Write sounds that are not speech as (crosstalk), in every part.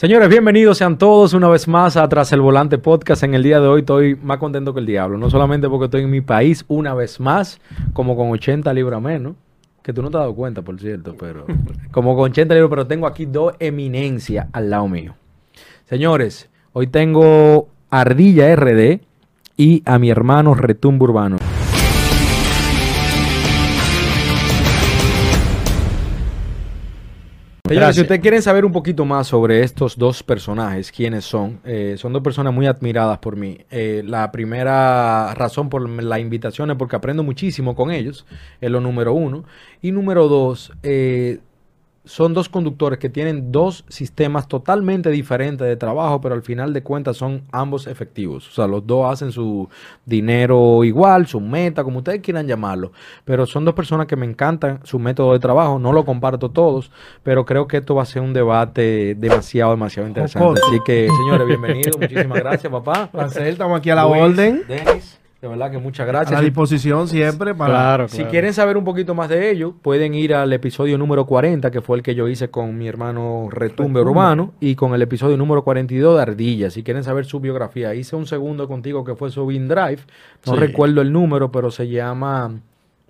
Señores, bienvenidos sean todos una vez más a Tras el Volante Podcast. En el día de hoy estoy más contento que el diablo. No solamente porque estoy en mi país una vez más, como con 80 libras menos. Que tú no te has dado cuenta, por cierto, pero (laughs) como con 80 libras, pero tengo aquí dos eminencias al lado mío. Señores, hoy tengo Ardilla RD y a mi hermano Retumbo Urbano. Señores, si ustedes quieren saber un poquito más sobre estos dos personajes, quiénes son, eh, son dos personas muy admiradas por mí. Eh, la primera razón por la invitación es porque aprendo muchísimo con ellos, es lo número uno. Y número dos, eh, son dos conductores que tienen dos sistemas totalmente diferentes de trabajo, pero al final de cuentas son ambos efectivos. O sea, los dos hacen su dinero igual, su meta, como ustedes quieran llamarlo. Pero son dos personas que me encantan su método de trabajo. No lo comparto todos, pero creo que esto va a ser un debate demasiado, demasiado interesante. Así que, señores, bienvenidos. Muchísimas gracias, papá. Placer, estamos aquí a la orden. Denis. De verdad que muchas gracias. A disposición siempre para... Claro, Si quieren saber un poquito más de ello, pueden ir al episodio número 40, que fue el que yo hice con mi hermano Retumbe Urbano, y con el episodio número 42 de Ardilla. Si quieren saber su biografía, hice un segundo contigo que fue su Drive. No recuerdo el número, pero se llama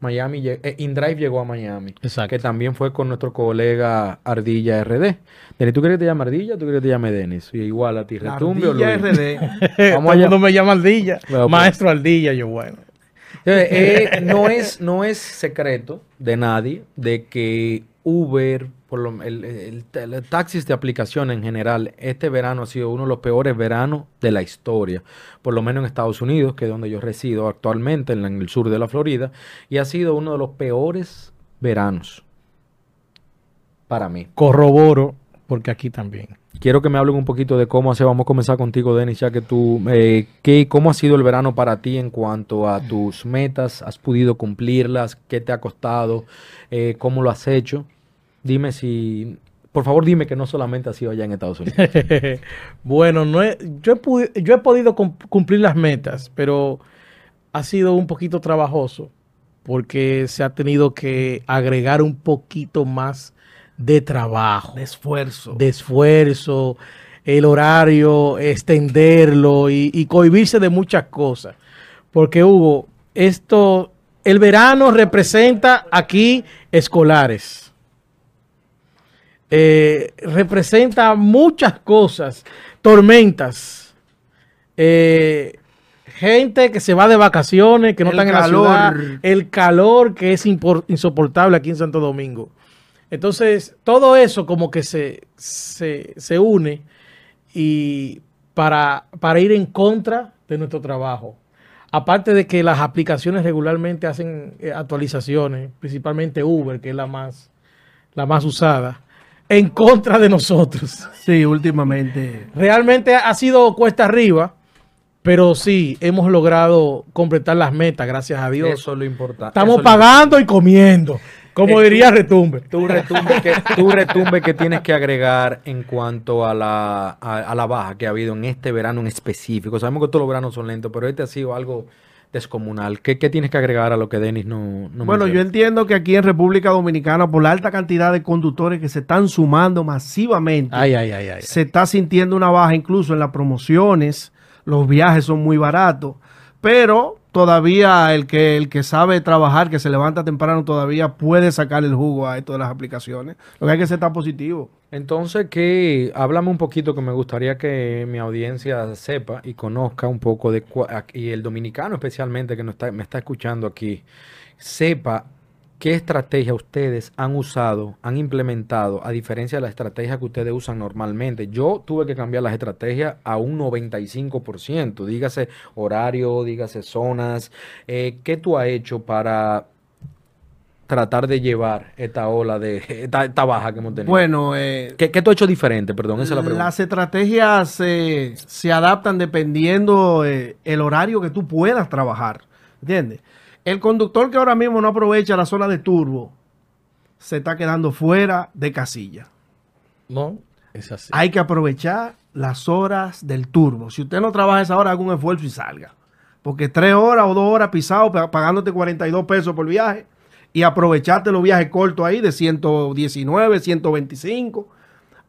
Miami, eh, InDrive llegó a Miami. Exacto. Que también fue con nuestro colega Ardilla RD. Denis, ¿tú quieres que te llame Ardilla o tú quieres que te llame Denis? igual a ti, Retumbe Ardilla RD. (laughs) Vamos Todo me llama Ardilla. Maestro Ardilla, yo bueno. Eh, no, es, no es secreto de nadie de que Uber, por lo, el, el, taxis de aplicación en general, este verano ha sido uno de los peores veranos de la historia, por lo menos en Estados Unidos, que es donde yo resido actualmente, en, el sur de la Florida, y ha sido uno de los peores veranos para mí. Corroboro, porque aquí también. Quiero que me hablen un poquito de cómo hace. Vamos a comenzar contigo, Denis, ya que tú, eh, ¿qué, ¿cómo ha sido el verano para ti en cuanto a tus metas? ¿Has podido cumplirlas? ¿Qué te ha costado? Eh, ¿Cómo lo has hecho? Dime si, por favor, dime que no solamente ha sido allá en Estados Unidos. (laughs) bueno, no yo, he yo he podido cumplir las metas, pero ha sido un poquito trabajoso porque se ha tenido que agregar un poquito más de trabajo. De esfuerzo. De esfuerzo, el horario, extenderlo y, y cohibirse de muchas cosas. Porque Hugo, esto, el verano representa aquí escolares. Eh, representa muchas cosas, tormentas, eh, gente que se va de vacaciones, que no están en la ciudad, el calor que es insoportable aquí en Santo Domingo. Entonces, todo eso como que se, se, une y para, para ir en contra de nuestro trabajo. Aparte de que las aplicaciones regularmente hacen eh, actualizaciones, principalmente Uber, que es la más, la más usada, en contra de nosotros. Sí, últimamente. Realmente ha sido cuesta arriba, pero sí, hemos logrado completar las metas, gracias a Dios. Eso es lo importante. Estamos pagando y comiendo. Como diría Retumbe. Tú retumbe, que, tú retumbe que tienes que agregar en cuanto a la, a, la baja que ha habido en este verano en específico. Sabemos que todos los veranos son lentos, pero este ha sido algo descomunal. ¿Qué, tienes que agregar a lo que Denis no, no Bueno, yo entiendo que aquí en República Dominicana, por la alta cantidad de conductores que se están sumando masivamente, se está sintiendo una baja incluso en las promociones, los viajes son muy baratos, pero todavía el que, el que sabe trabajar, que se levanta temprano, todavía puede sacar el jugo a esto de las aplicaciones. Lo que hay que ser tan positivo. Entonces, que háblame un poquito que me gustaría que mi audiencia sepa y conozca un poco de y el dominicano especialmente que está, me está escuchando aquí, sepa ¿Qué estrategia ustedes han usado, han implementado, a diferencia de la estrategia que ustedes usan normalmente? Yo tuve que cambiar las estrategias a un 95%, dígase horario, dígase zonas. Eh, ¿Qué tú has hecho para tratar de llevar esta ola de esta, baja que hemos tenido? Bueno, eh, ¿Qué, tú has hecho diferente? Perdón, esa es la pregunta. Las estrategias se adaptan dependiendo eh, el horario que tú puedas trabajar, ¿entiendes? El conductor que ahora mismo no aprovecha la zona de turbo se está quedando fuera de casilla. No, es así. Hay que aprovechar las horas del turbo. Si usted no trabaja esa hora, haga un esfuerzo y salga. Porque tres horas o dos horas pisado pagándote 42 pesos por viaje y aprovecharte los viajes cortos ahí de 119, 125.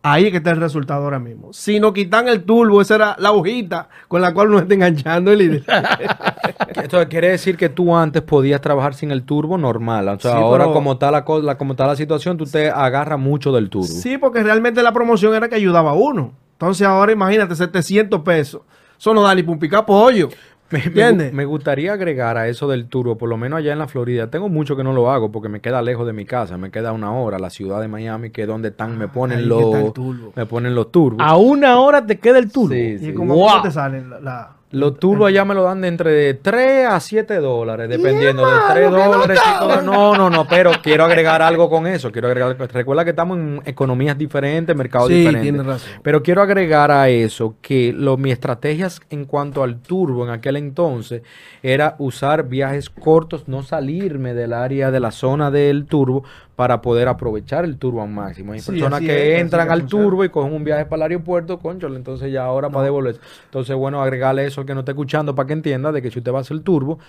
Ahí es que está el resultado ahora mismo. Si no quitan el turbo, esa era la hojita con la cual uno está enganchando el líder. (laughs) Esto quiere decir que tú antes podías trabajar sin el turbo normal. O sea, Sí, ahora pero- como está la, la- como está la situación, tú te agarras mucho del turbo. Sí, porque realmente la promoción era que ayudaba a uno. Entonces ahora imagínate, 700 pesos. Eso no da ni un pica pollo. Me, me me gustaría agregar a eso del turbo, por lo menos allá en la Florida. Tengo mucho que no lo hago porque me queda lejos de mi casa, me queda una hora, la ciudad de Miami, que es donde están, me ponen ahí está el los me ponen los turbos. A una hora te queda el turbo. Sí, ¿Y sí. cómo, Wow. cómo te salen la, la- Los turbos allá me lo dan de entre 3 a 7 dólares, dependiendo de 3 dólares. No, no, no, pero quiero agregar algo con eso. Quiero agregar, recuerda que estamos en economías diferentes, mercados Sí, diferentes. tienes razón. Pero quiero agregar a eso que lo, mi estrategias en cuanto al turbo en aquel entonces era usar viajes cortos, no salirme del área de la zona del turbo para poder aprovechar el turbo al máximo. Hay Sí, personas que es, entran que al funciona. turbo y cogen un viaje para el aeropuerto, conchole, entonces ya ahora para devolverse. Entonces, bueno, agregarle eso al que no esté escuchando para que entienda de que si usted va a hacer el turbo,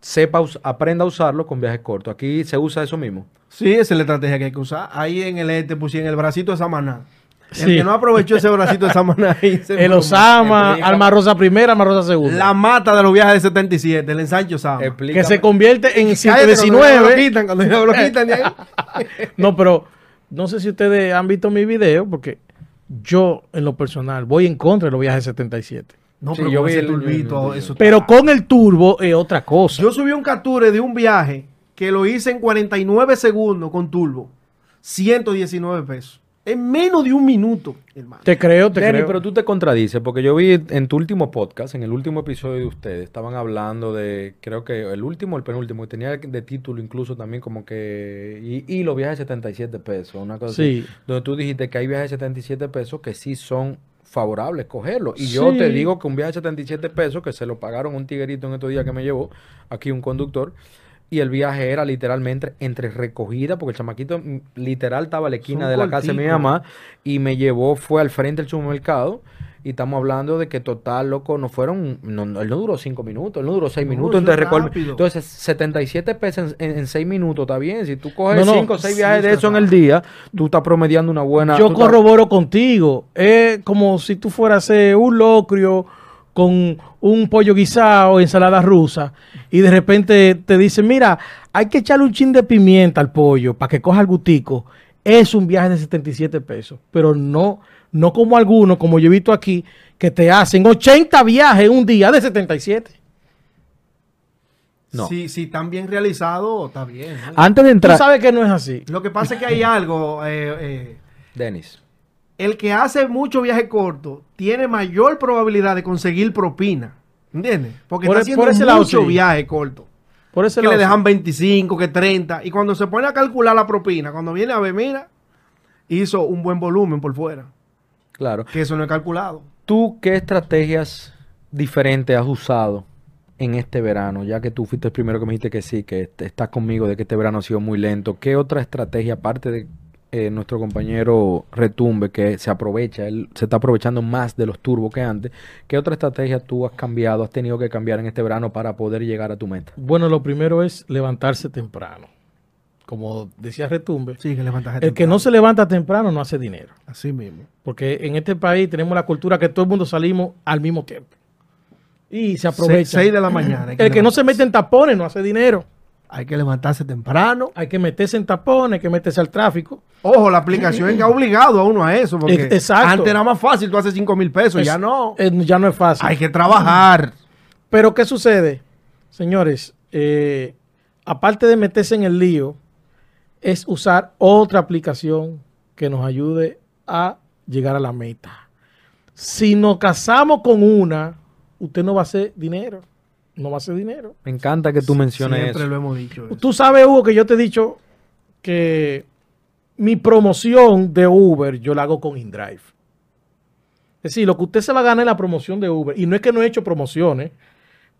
sepa, aprenda a usarlo con viajes cortos. Aquí se usa eso mismo. Sí, esa es la estrategia que hay que usar. Ahí en el este pusieron el bracito de Samaná. El que no aprovechó ese bracito de Samaná. (laughs) El Osama, Explica- Alma Rosa primera, Alma Rosa segunda. La mata de los viajes de 77, el ensanche Osama. Explícame. que se convierte en Cállate, cuando ya lo 119. quitan, cuando ya lo quitan de ahí. (laughs) No, pero no sé si ustedes han visto mi video, porque yo, en lo personal, voy en contra de los viajes 77. No, Sí, pero yo con vi el- turbito, el- eso Pero está- con el turbo es otra cosa. Yo subí un capture de un viaje que lo hice en 49 segundos con turbo. 119 pesos. En menos de un minuto, hermano. te creo, te creo. pero tú te contradices, porque yo vi en tu último podcast, en el último episodio de ustedes, estaban hablando de, creo que el último el penúltimo, que tenía de título incluso también como que, y, y los viajes de 77 pesos, una cosa Sí. así, donde tú dijiste que hay viajes de 77 pesos que sí son favorables cogerlos. Y yo te digo que un viaje de 77 pesos, que se lo pagaron un tiguerito en estos días que me llevó, aquí un conductor, y el viaje era literalmente entre recogida, porque el chamaquito mm, literal estaba a la esquina de la casa de mi mamá y me llevó, fue al frente del supermercado. Y estamos hablando de que total, loco, no fueron, no, no, él no duró cinco minutos, él no duró seis No, minutos. Entonces, entonces 77 pesos en, en, en seis minutos, está bien. Si tú coges No, cinco o seis sí, viajes de eso en el día, tú estás promediando una buena... Yo estás- corroboro contigo. Es como si tú fueras a hacer un locrio con un pollo guisado, ensalada rusa, y de repente te dicen, mira, hay que echarle un chin de pimienta al pollo para que coja el gustico. Es un viaje de 77 pesos, pero no, no como algunos, como yo he visto aquí, que te hacen 80 viajes en un día de 77. No. Si, si están bien realizados, está bien. ¿no? Antes de Tú entrar... sabes que no es así. Lo que pasa es que hay algo. eh, eh, Denis. El que hace mucho viaje corto tiene mayor probabilidad de conseguir propina. ¿Entiendes? Porque Por está e- haciendo por ese mucho viaje corto. Por ese Que le dejan 25, que 30. Y cuando se pone a calcular la propina, cuando viene a ver, mira, hizo un buen volumen por fuera. Claro. Que eso no es calculado. ¿Tú qué estrategias diferentes has usado en este verano? Ya que tú fuiste el primero que me dijiste que sí, que est- estás conmigo de que este verano ha sido muy lento. ¿Qué otra estrategia, aparte de eh, nuestro compañero Retumbe, que se aprovecha, él se está aprovechando más de los turbos que antes, qué otra estrategia tú has cambiado, has tenido que cambiar en este verano para poder llegar a tu meta? Bueno, lo primero es levantarse temprano. Como decía Retumbe, Sí, que el que no se levanta temprano no hace dinero. Así mismo. Porque en este país tenemos la cultura que todo el mundo salimos al mismo tiempo. Y se aprovecha. 6 de la mañana. El que no se mete en tapones no hace dinero. Hay que levantarse temprano. Hay que meterse en tapones, hay que meterse al tráfico. Ojo, la aplicación es que ha obligado a uno a eso. Porque exacto. antes era más fácil, tú haces 5 mil pesos, Es- ya no. ya no es fácil. Hay que trabajar. Pero ¿qué sucede? Señores, eh, aparte de meterse en el lío, es usar otra aplicación que nos ayude a llegar a la meta. Si nos casamos con una, usted no va a hacer dinero. No va a hacer dinero. Me encanta que tú menciones Siempre eso. lo hemos dicho. eso. Tú sabes, Hugo, que yo te he dicho que mi promoción de Uber yo la hago con InDrive. Es decir, lo que usted se va a ganar en la promoción de Uber, y no es que no he hecho promociones,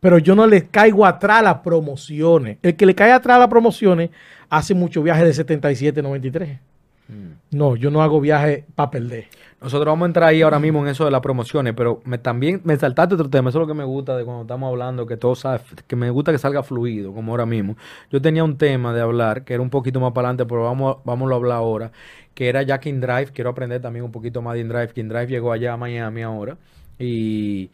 pero yo no le caigo atrás a las promociones. El que le cae atrás a las promociones hace muchos viajes de 77, 93. Mm. No, yo no hago viaje para perder. Nosotros vamos a entrar ahí ahora mismo en eso de las promociones, pero me, también me saltaste otro tema. Eso es lo que me gusta de cuando estamos hablando, que todo sabe, que me gusta que salga fluido, como ahora mismo. Yo tenía un tema de hablar que era un poquito más para adelante, pero vamos, vamos a hablar ahora, que era ya InDrive. Quiero aprender también un poquito más de InDrive. InDrive llegó allá a Miami ahora. Y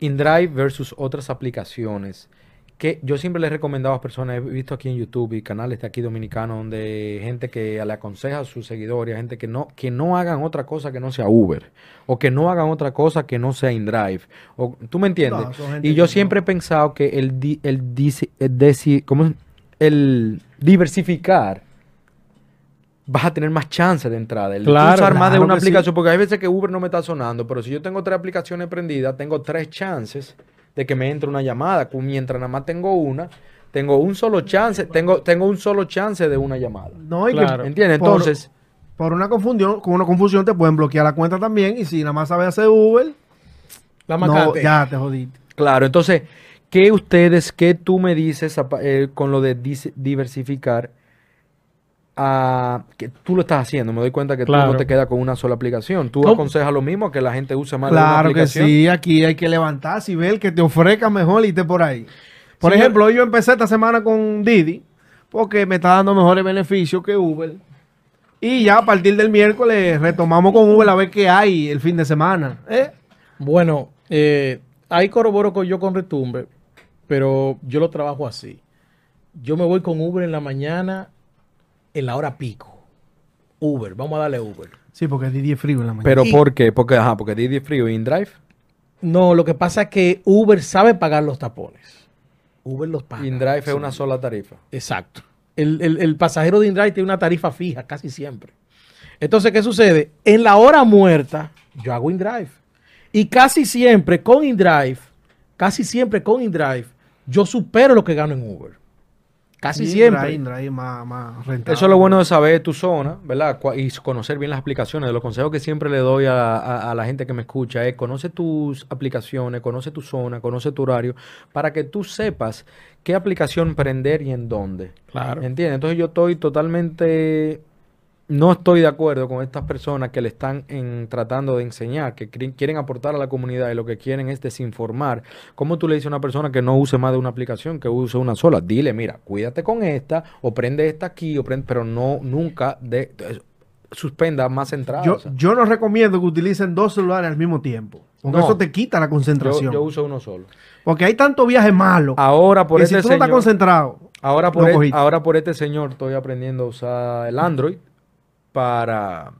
InDrive versus otras aplicaciones que yo siempre le he recomendado a personas, he visto aquí en YouTube y canales de aquí dominicanos donde gente que le aconseja a sus seguidores, gente que no, que no hagan otra cosa que no sea Uber, o que no hagan otra cosa que no sea InDrive. O, ¿Tú me entiendes? y yo siempre he pensado que el, el, el, el diversificar vas a tener más chance de entrada. El usar más de una aplicación, porque hay veces que Uber no me está sonando, pero si yo tengo tres aplicaciones prendidas, tengo tres chances de que me entre una llamada. Mientras nada más tengo una, tengo un solo chance, tengo, tengo un solo chance de una llamada. No, y claro. ¿entiendes? Entonces. Por, una confusión, con una confusión te pueden bloquear la cuenta también. Y si nada más sabes hacer Uber, la no, ya te jodiste. Claro, entonces, ¿qué ustedes, qué tú me dices eh, con lo de diversificar? Que tú lo estás haciendo. Me doy cuenta que tú no te quedas con una sola aplicación. Tú aconsejas lo mismo que la gente use más claro de una aplicación. que sí, aquí hay que levantarse y ver que te ofrezca mejor y te por ahí. Por ejemplo, yo empecé esta semana con Didi porque me está dando mejores beneficios que Uber. Y ya a partir del miércoles retomamos con Uber a ver qué hay el fin de semana. ¿eh? Bueno, eh, ahí corroboro con yo con Retumbe, pero yo lo trabajo así. Yo me voy con Uber en la mañana en la hora pico. Uber, vamos a darle Uber. Sí, porque Didi es frío en la mañana. ¿Pero por qué? Porque, ajá, porque Didi es frío y InDrive. No, lo que pasa es que Uber sabe pagar los tapones. Uber los paga. InDrive es una sola tarifa. Exacto. El, pasajero de InDrive tiene una tarifa fija casi siempre. Entonces, ¿qué sucede? En la hora muerta, yo hago InDrive. Y casi siempre con InDrive, casi siempre con InDrive, yo supero lo que gano en Uber. Casi siempre. Eso es lo bueno de saber tu zona, ¿verdad? Y conocer bien las aplicaciones. De los consejos que siempre le doy a, la gente que me escucha es conoce tus aplicaciones, conoce tu zona, conoce tu horario, para que tú sepas qué aplicación prender y en dónde. Claro. ¿Entiendes? Entonces yo estoy totalmente no estoy de acuerdo con estas personas que le están tratando de enseñar, que quieren aportar a la comunidad y lo que quieren es desinformar. ¿Cómo tú le dices a una persona que no use más de una aplicación, que use una sola? Dile, mira, cuídate con esta, o prende esta aquí, o prende, pero no nunca de, suspenda más entradas. Yo, yo no recomiendo que utilicen dos celulares al mismo tiempo. Porque eso te quita la concentración. Yo, uso uno solo. Porque hay tanto viaje malo. Ahora por que este si tú no estás concentrado. Ahora por, e, ahora por este señor estoy aprendiendo a usar el Android para...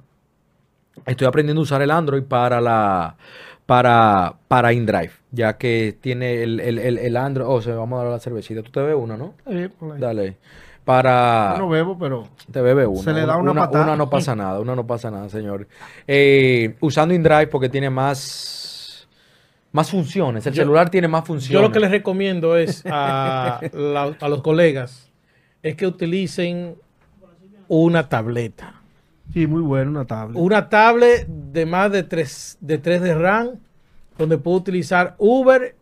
Estoy aprendiendo a usar el Android para la... Para, para InDrive, ya que tiene el, el, el, Android... O sea, vamos a dar la cervecita. Tú te ves una, ¿no? Sí, Dale. Para... Yo no bebo, pero... Te bebe una. Se le da una, una Una no pasa (laughs) nada, una no pasa nada, señor. Eh, usando InDrive porque tiene más más funciones. El celular tiene más funciones. Yo lo que les recomiendo es a, a, los colegas es que utilicen una tableta. Sí, muy buena una tablet. Una tablet de más de 3 de, 3 de RAM, donde puedo utilizar Uber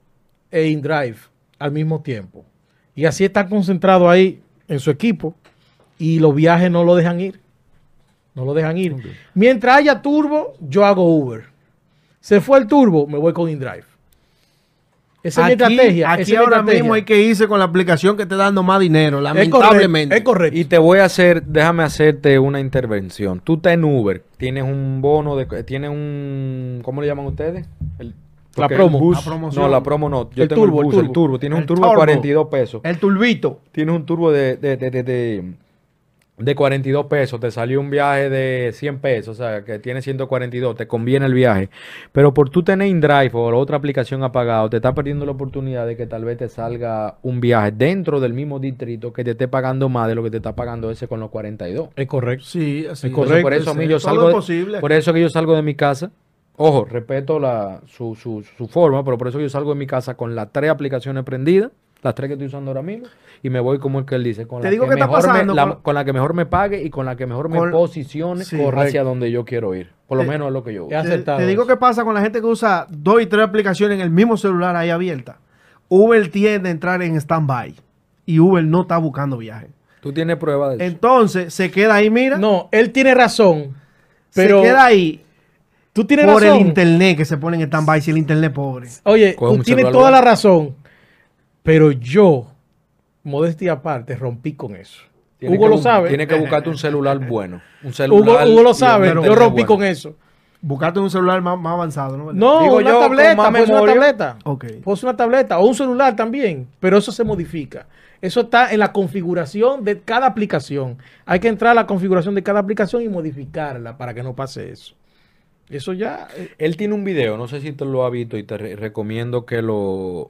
e InDrive al mismo tiempo. Y así está concentrado ahí en su equipo y los viajes no lo dejan ir. No lo dejan ir. Mientras haya turbo, yo hago Uber. Se fue el turbo, me voy con InDrive. Esa es mi estrategia. Aquí ahora mismo hay que irse con la aplicación que esté dando más dinero, lamentablemente. Es correcto, Y te voy a hacer, déjame hacerte una intervención. Tú estás en Uber, tienes un bono de, tienes un, ¿cómo le llaman ustedes? la promo. no, la promo no. Yo el, tengo turbo, el, bus, el, turbo, Tienes un turbo de 42 pesos. El turbito. Tienes un turbo de, de, de, de de 42 pesos, te salió un viaje de 100 pesos, o sea, que tiene 142, te conviene el viaje. Pero por tú tener InDrive o otra aplicación apagado, te estás perdiendo la oportunidad de que tal vez te salga un viaje dentro del mismo distrito que te esté pagando más de lo que te está pagando ese con los 42. Es correcto. Sí, así es correcto. Por eso a mí yo salgo de, por eso que yo salgo de mi casa. Ojo, respeto la, su, su, su forma, pero por eso yo salgo de mi casa con las tres aplicaciones prendidas las tres que estoy usando ahora mismo, y me voy como el que él dice, con, la, que mejor me, con... la que mejor me pague y con la que mejor me posicione hacia donde yo quiero ir. Por lo menos es lo que yo uso. Te, digo qué pasa con la gente que usa dos y tres aplicaciones en el mismo celular ahí abierta. Uber tiende a entrar en stand-by y Uber no está buscando viaje. Tú tienes prueba de eso. Entonces, se queda ahí, mira. No, él tiene razón. Pero se queda ahí tú tienes por razón. el internet que se pone en stand-by si el internet pobre. Oye, Coge tú tienes toda la razón. Pero yo, modestia aparte, rompí con eso. Hugo que lo sabe. Tienes que buscarte un celular bueno. Un Hugo, celular Hugo lo sabe. Yo rompí bueno. con eso. Buscate un celular más, más avanzado, ¿no? No, Digo una yo, tableta, más pues una tableta. Ok. Pues una tableta o un celular también, pero eso se modifica. Eso está en la configuración de cada aplicación. Hay que entrar a la configuración de cada aplicación y modificarla para que no pase eso. Eso ya. eh, Él tiene un video, no sé si te lo has visto y te re- recomiendo que lo,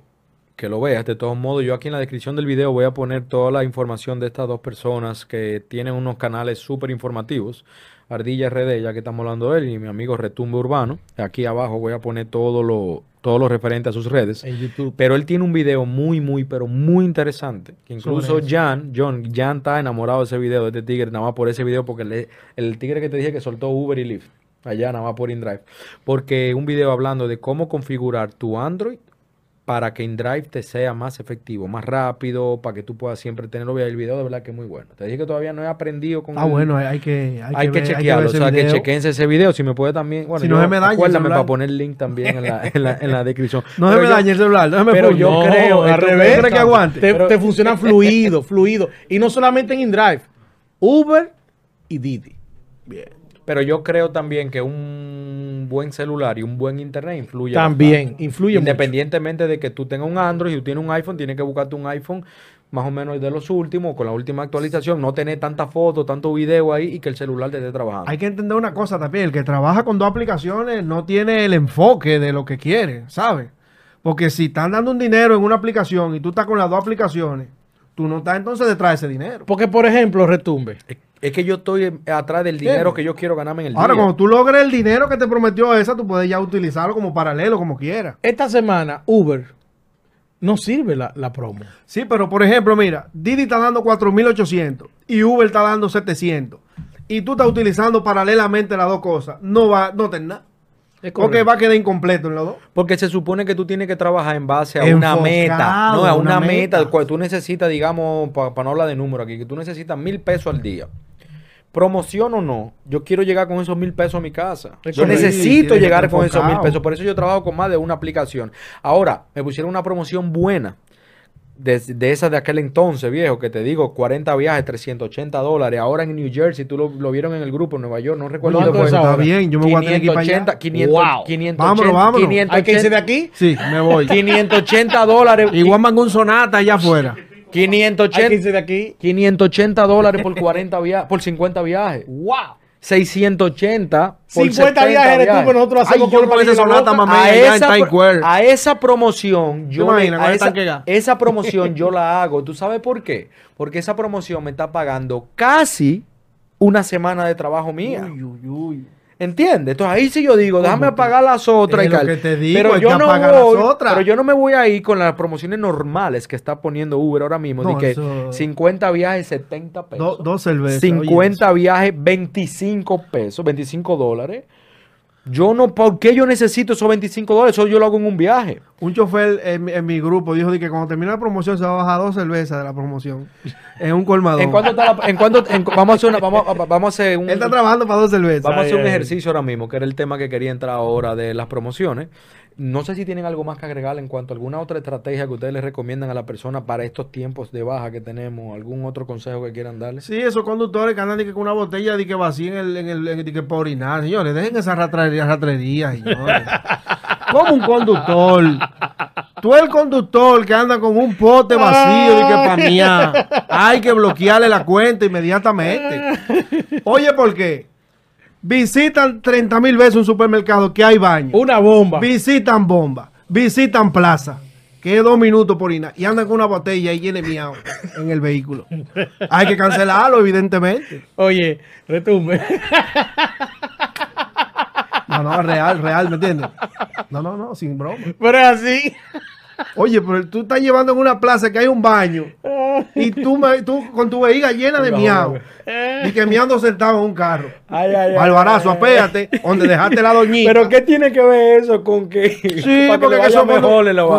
que lo veas. De todos modos, yo aquí en la descripción del video voy a poner toda la información de estas dos personas que tienen unos canales súper informativos. Ardilla RD, ya que estamos hablando de él, y mi amigo Retumbe Urbano. Aquí abajo voy a poner todo lo, todo lo referente a sus redes. en YouTube. Pero él tiene un video muy, muy, pero muy interesante. Que incluso. Jan, John, Jan está enamorado de ese video, de este tigre, nada más por ese video, porque le- el tigre que te dije que soltó Uber y Lyft, allá nada más por InDrive. Porque un video hablando de cómo configurar tu Android para que InDrive te sea más efectivo, más rápido, para que tú puedas siempre tenerlo. El video de verdad que es muy bueno. Te dije que todavía no he aprendido con Ah, el- bueno, hay, que hay, hay que, ver- chequearlo, o sea, que chequense ese video. Si me puede también, bueno, Si no yo- se me daña acuérdame para poner el link también en la, (laughs) en la, en la descripción. No se Pero me yo- dañe el celular, no se me pero yo No, creo, al revés. ¿tú crees que aguante? Te, Pero- te funciona fluido, (laughs) fluido. Y no solamente en InDrive, Uber y Didi. Pero yo creo también que un buen celular y un buen internet influye. También, bastante. influye mucho. Independientemente de que tú tengas un Android y tú tienes un iPhone, tienes que buscarte un iPhone más o menos de los últimos, con la última actualización, no tener tanta foto, tanto video ahí y que el celular te esté trabajando. Hay que entender una cosa también, el que trabaja con dos aplicaciones no tiene el enfoque de lo que quiere, ¿sabes? Porque si están dando un dinero en una aplicación y tú estás con las dos aplicaciones, tú no estás entonces detrás de ese dinero. Porque, por ejemplo, retumbe. Es, que yo estoy atrás del dinero que yo quiero ganarme en el Ahora, día. cuando tú logres el dinero que te prometió esa, tú puedes ya utilizarlo como paralelo, como quieras. Esta semana, Uber no sirve la, la promo. Sí, pero por ejemplo, mira, Didi está dando 4.800 y Uber está dando 700. Y tú estás utilizando paralelamente las dos cosas. No va, no tenés nada. Porque va a quedar incompleto en los dos. Porque se supone que tú tienes que trabajar en base a Enfocado, una meta. No, a una, una meta. meta. Cual Tú necesitas, digamos, para no hablar de número aquí, que tú necesitas mil pesos al día. Promoción o no, yo quiero llegar con esos mil pesos a mi casa. Yo necesito llegar con esos mil pesos. Por eso yo trabajo con más de una aplicación. Ahora, me pusieron una promoción buena. De, de esa de aquel entonces, viejo, que te digo, 40 viajes, 380 dólares. Ahora en New Jersey, tú lo, lo vieron en el grupo en Nueva York, no recuerdo ¿Cuánto dónde fue. ahora? Está bien, yo me voy a tener que ir para allá. 580, 500, Wow. 580, Vámonos, vámonos. 580, ¿Hay que irse de aquí? Sí, me voy. (laughs) 580 dólares. Igual mangó un sonata allá afuera. Hay que 580, irse de aquí. 580 dólares por 40 viajes, por 50 viajes. ¡Wow! 680 por 50 70 viajes de tú, pero nosotros Ay, hacemos yo por sonata, Loca. mamá. a, esa, a esa promoción yo ¿Te le- imaginas a esa, esa promoción yo la (laughs) hago. ¿Tú sabes por qué? Porque esa promoción me está pagando casi una semana de trabajo mía. Uy, uy, uy. ¿Entiendes? Entonces ahí sí yo digo, déjame apagar las otras y tal. que te digo, pero yo no apagar las voy, otras. pero yo no me voy a ir con las promociones normales que está poniendo Uber ahora mismo, de No, que eso- 50 viajes 70 pesos. Do- dos cervezas. 50 viajes 25 pesos, 25 dólares. Yo no, ¿por qué yo necesito esos 25 dólares? Eso yo lo hago en un viaje. Un chofer en, mi- en mi grupo dijo de que cuando termine la promoción se va a bajar dos cervezas de la promoción. (laughs) En un colmador. ¿En cuánto está la- en cuánto- en- vamos a hacer una, vamos, a- vamos a hacer un, Él está trabajando para dos cervezas. Vamos a hacer Ay, un ay. ejercicio ahora mismo, que era el tema que quería entrar ahora de las promociones. No sé si tienen algo más que agregar en cuanto a alguna otra estrategia que ustedes les recomiendan a la persona para estos tiempos de baja que tenemos, algún otro consejo que quieran darles. Sí, esos conductores que andan de que con una botella de que vacía en el, en el, de que para orinar. Señores, dejen esa ratrería, ratrería, señores. (laughs) Como un conductor. Tú el conductor que anda con un pote vacío de que. Hay que bloquearle la cuenta inmediatamente. (laughs) Oye, ¿por qué? Visitan 30 mil veces un supermercado que hay baño. Una bomba. Visitan bomba. Visitan plaza. Que es dos minutos por orinar. Y andan con una botella y llene miau en el vehículo. Hay que cancelarlo, evidentemente. Oye, retumbe. No, no, real, real, ¿me entiendes? No, no, no, sin broma. Pero es así. Oye, pero tú estás llevando en una plaza que hay un baño y tú, me, tú con tu vejiga llena de miau. Y que miando sentado en un carro. Ay, ay, ay, ay. apéate, donde dejaste la doñita. Pero ¿qué tiene que ver eso con que Sí, (laughs) para porque que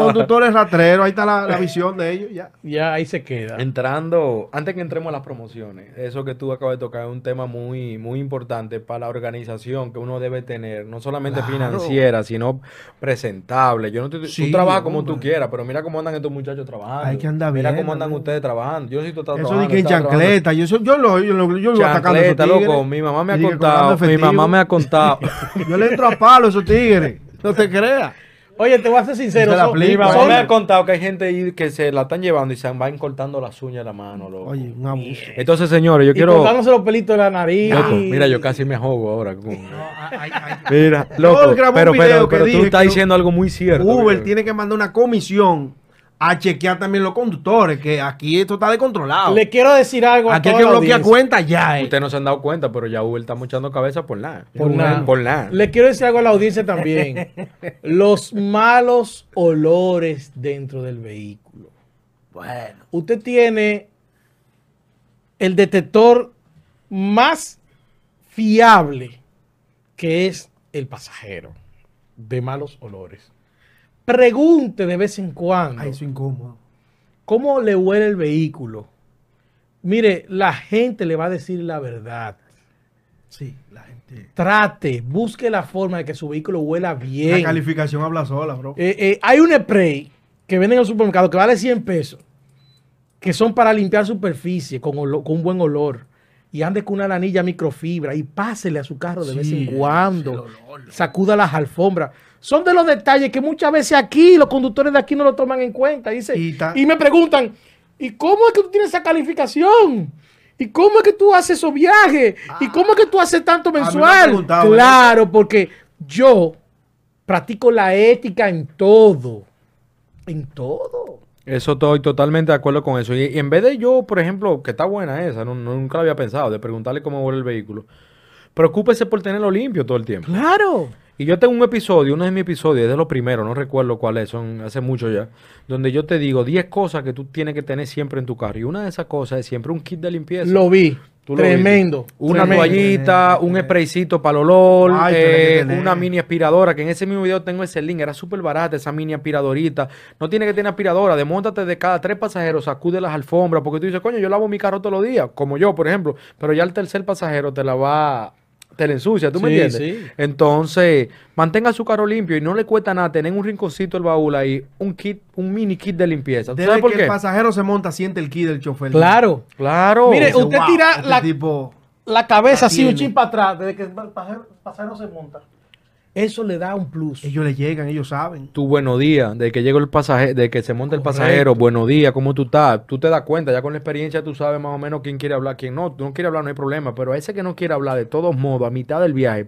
conductores rastreros, ahí está la, la visión de ellos, ya. Ya ahí se queda. Entrando, antes que entremos a las promociones, eso que tú acabas de tocar es un tema muy, muy importante para la organización que uno debe tener, no solamente Claro. financiera, sino presentable. Yo no te, Sí, tú trabajas como tú quieras, pero mira cómo andan estos muchachos trabajando. Hay que andar Mira cómo andan ustedes trabajando. Yo necesito estar Eso de que chancleta, yo, yo lo yo, lo- yo lo atacando loco. Mi mamá me ha contado. Mi mamá me ha contado. Yo le entro a palo a esos tigres. No te creas. Oye, te voy a ser sincero. Se la son- son- me ha contado que hay gente ahí que se la están llevando y se van cortando las uñas de la mano, loco. Oye, un abuso. Entonces, señores, yo y quiero. cortándose los pelitos de la nariz. Loco, mira, yo casi me ahogo ahora. con- Ay, ay. Mira, loco, pero, pero, que pero tú estás diciendo algo muy cierto. Uber tiene que mandar una comisión a chequear también los conductores, que aquí esto está descontrolado. Le quiero decir algo a Aquí hay que bloquear cuenta ya. eh. Ustedes no se han dado cuenta, pero ya Uber está muchando cabeza por nada. Por nada. Por nada. Le quiero decir algo a la audiencia también. (laughs) Los malos olores dentro del vehículo. Bueno. Usted tiene el detector más fiable, que es el pasajero de malos olores. Pregunte de vez en cuando Ay, eso es incómodo. cómo le huele el vehículo. Mire, la gente le va a decir la verdad. Sí, la gente. Trate, busque la forma de que su vehículo huela bien. La calificación habla sola, bro. Eh, eh, hay un spray que venden en el supermercado que vale 100 pesos, que son para limpiar superficie con, un buen olor. Y ande con una lanilla microfibra y pásele a su carro de Sí, vez en cuando. olor. Sacuda las alfombras. Son de los detalles que muchas veces aquí los conductores de aquí no lo toman en cuenta. Dice, Y me preguntan, ¿y cómo es que tú tienes esa calificación? ¿Y cómo es que tú haces esos viajes? ¿Y cómo es que tú haces tanto han mensual? preguntado Claro, porque yo practico la ética en todo. En todo. Eso estoy totalmente de acuerdo con eso. Y, y en vez de yo, por ejemplo, que está buena esa, no, no- nunca la había pensado, de preguntarle cómo huele el vehículo, preocúpese por tenerlo limpio todo el tiempo. Claro. Y yo tengo un episodio, uno de mis episodios, es de los primeros, no recuerdo cuál es, son hace mucho ya, donde yo te digo 10 cosas que tú tienes que tener siempre en tu carro. Y una de esas cosas es siempre un kit de limpieza. Lo vi. Tú lo Tremendo. Una tremendo. toallita, un spraycito para el olor, Ay, eh, una mini aspiradora, que en ese mismo video tengo ese link, era súper barata esa mini aspiradorita. No tiene que tener aspiradora, demóntate de cada tres pasajeros, sacude las alfombras, porque tú dices, coño, yo lavo mi carro todos los días, como yo, por ejemplo, pero ya el tercer pasajero te la va, te la ensucia, ¿tú me entiendes? sí. Entonces, mantenga su carro limpio y no le cuesta nada tener en un rinconcito el baúl ahí, un kit, un mini kit de limpieza. ¿Tú Desde sabes por que qué? el pasajero se monta, siente el ki del chofer. Claro. Claro. Mire, Dice, usted "Wow, tira este la- tipo... La cabeza así un chin para atrás, desde que el pasajero, pasajero se monta. Eso le da un plus. Ellos le llegan, ellos saben. tu buenos días, de que llega el pasajero, de que se monta el Correcto. pasajero, buenos días, ¿cómo tú estás? Tú te das cuenta, ya con la experiencia tú sabes más o menos quién quiere hablar, quién no. Tú no quieres hablar, no hay problema, pero a ese que no quiere hablar, de todos modos, a mitad del viaje,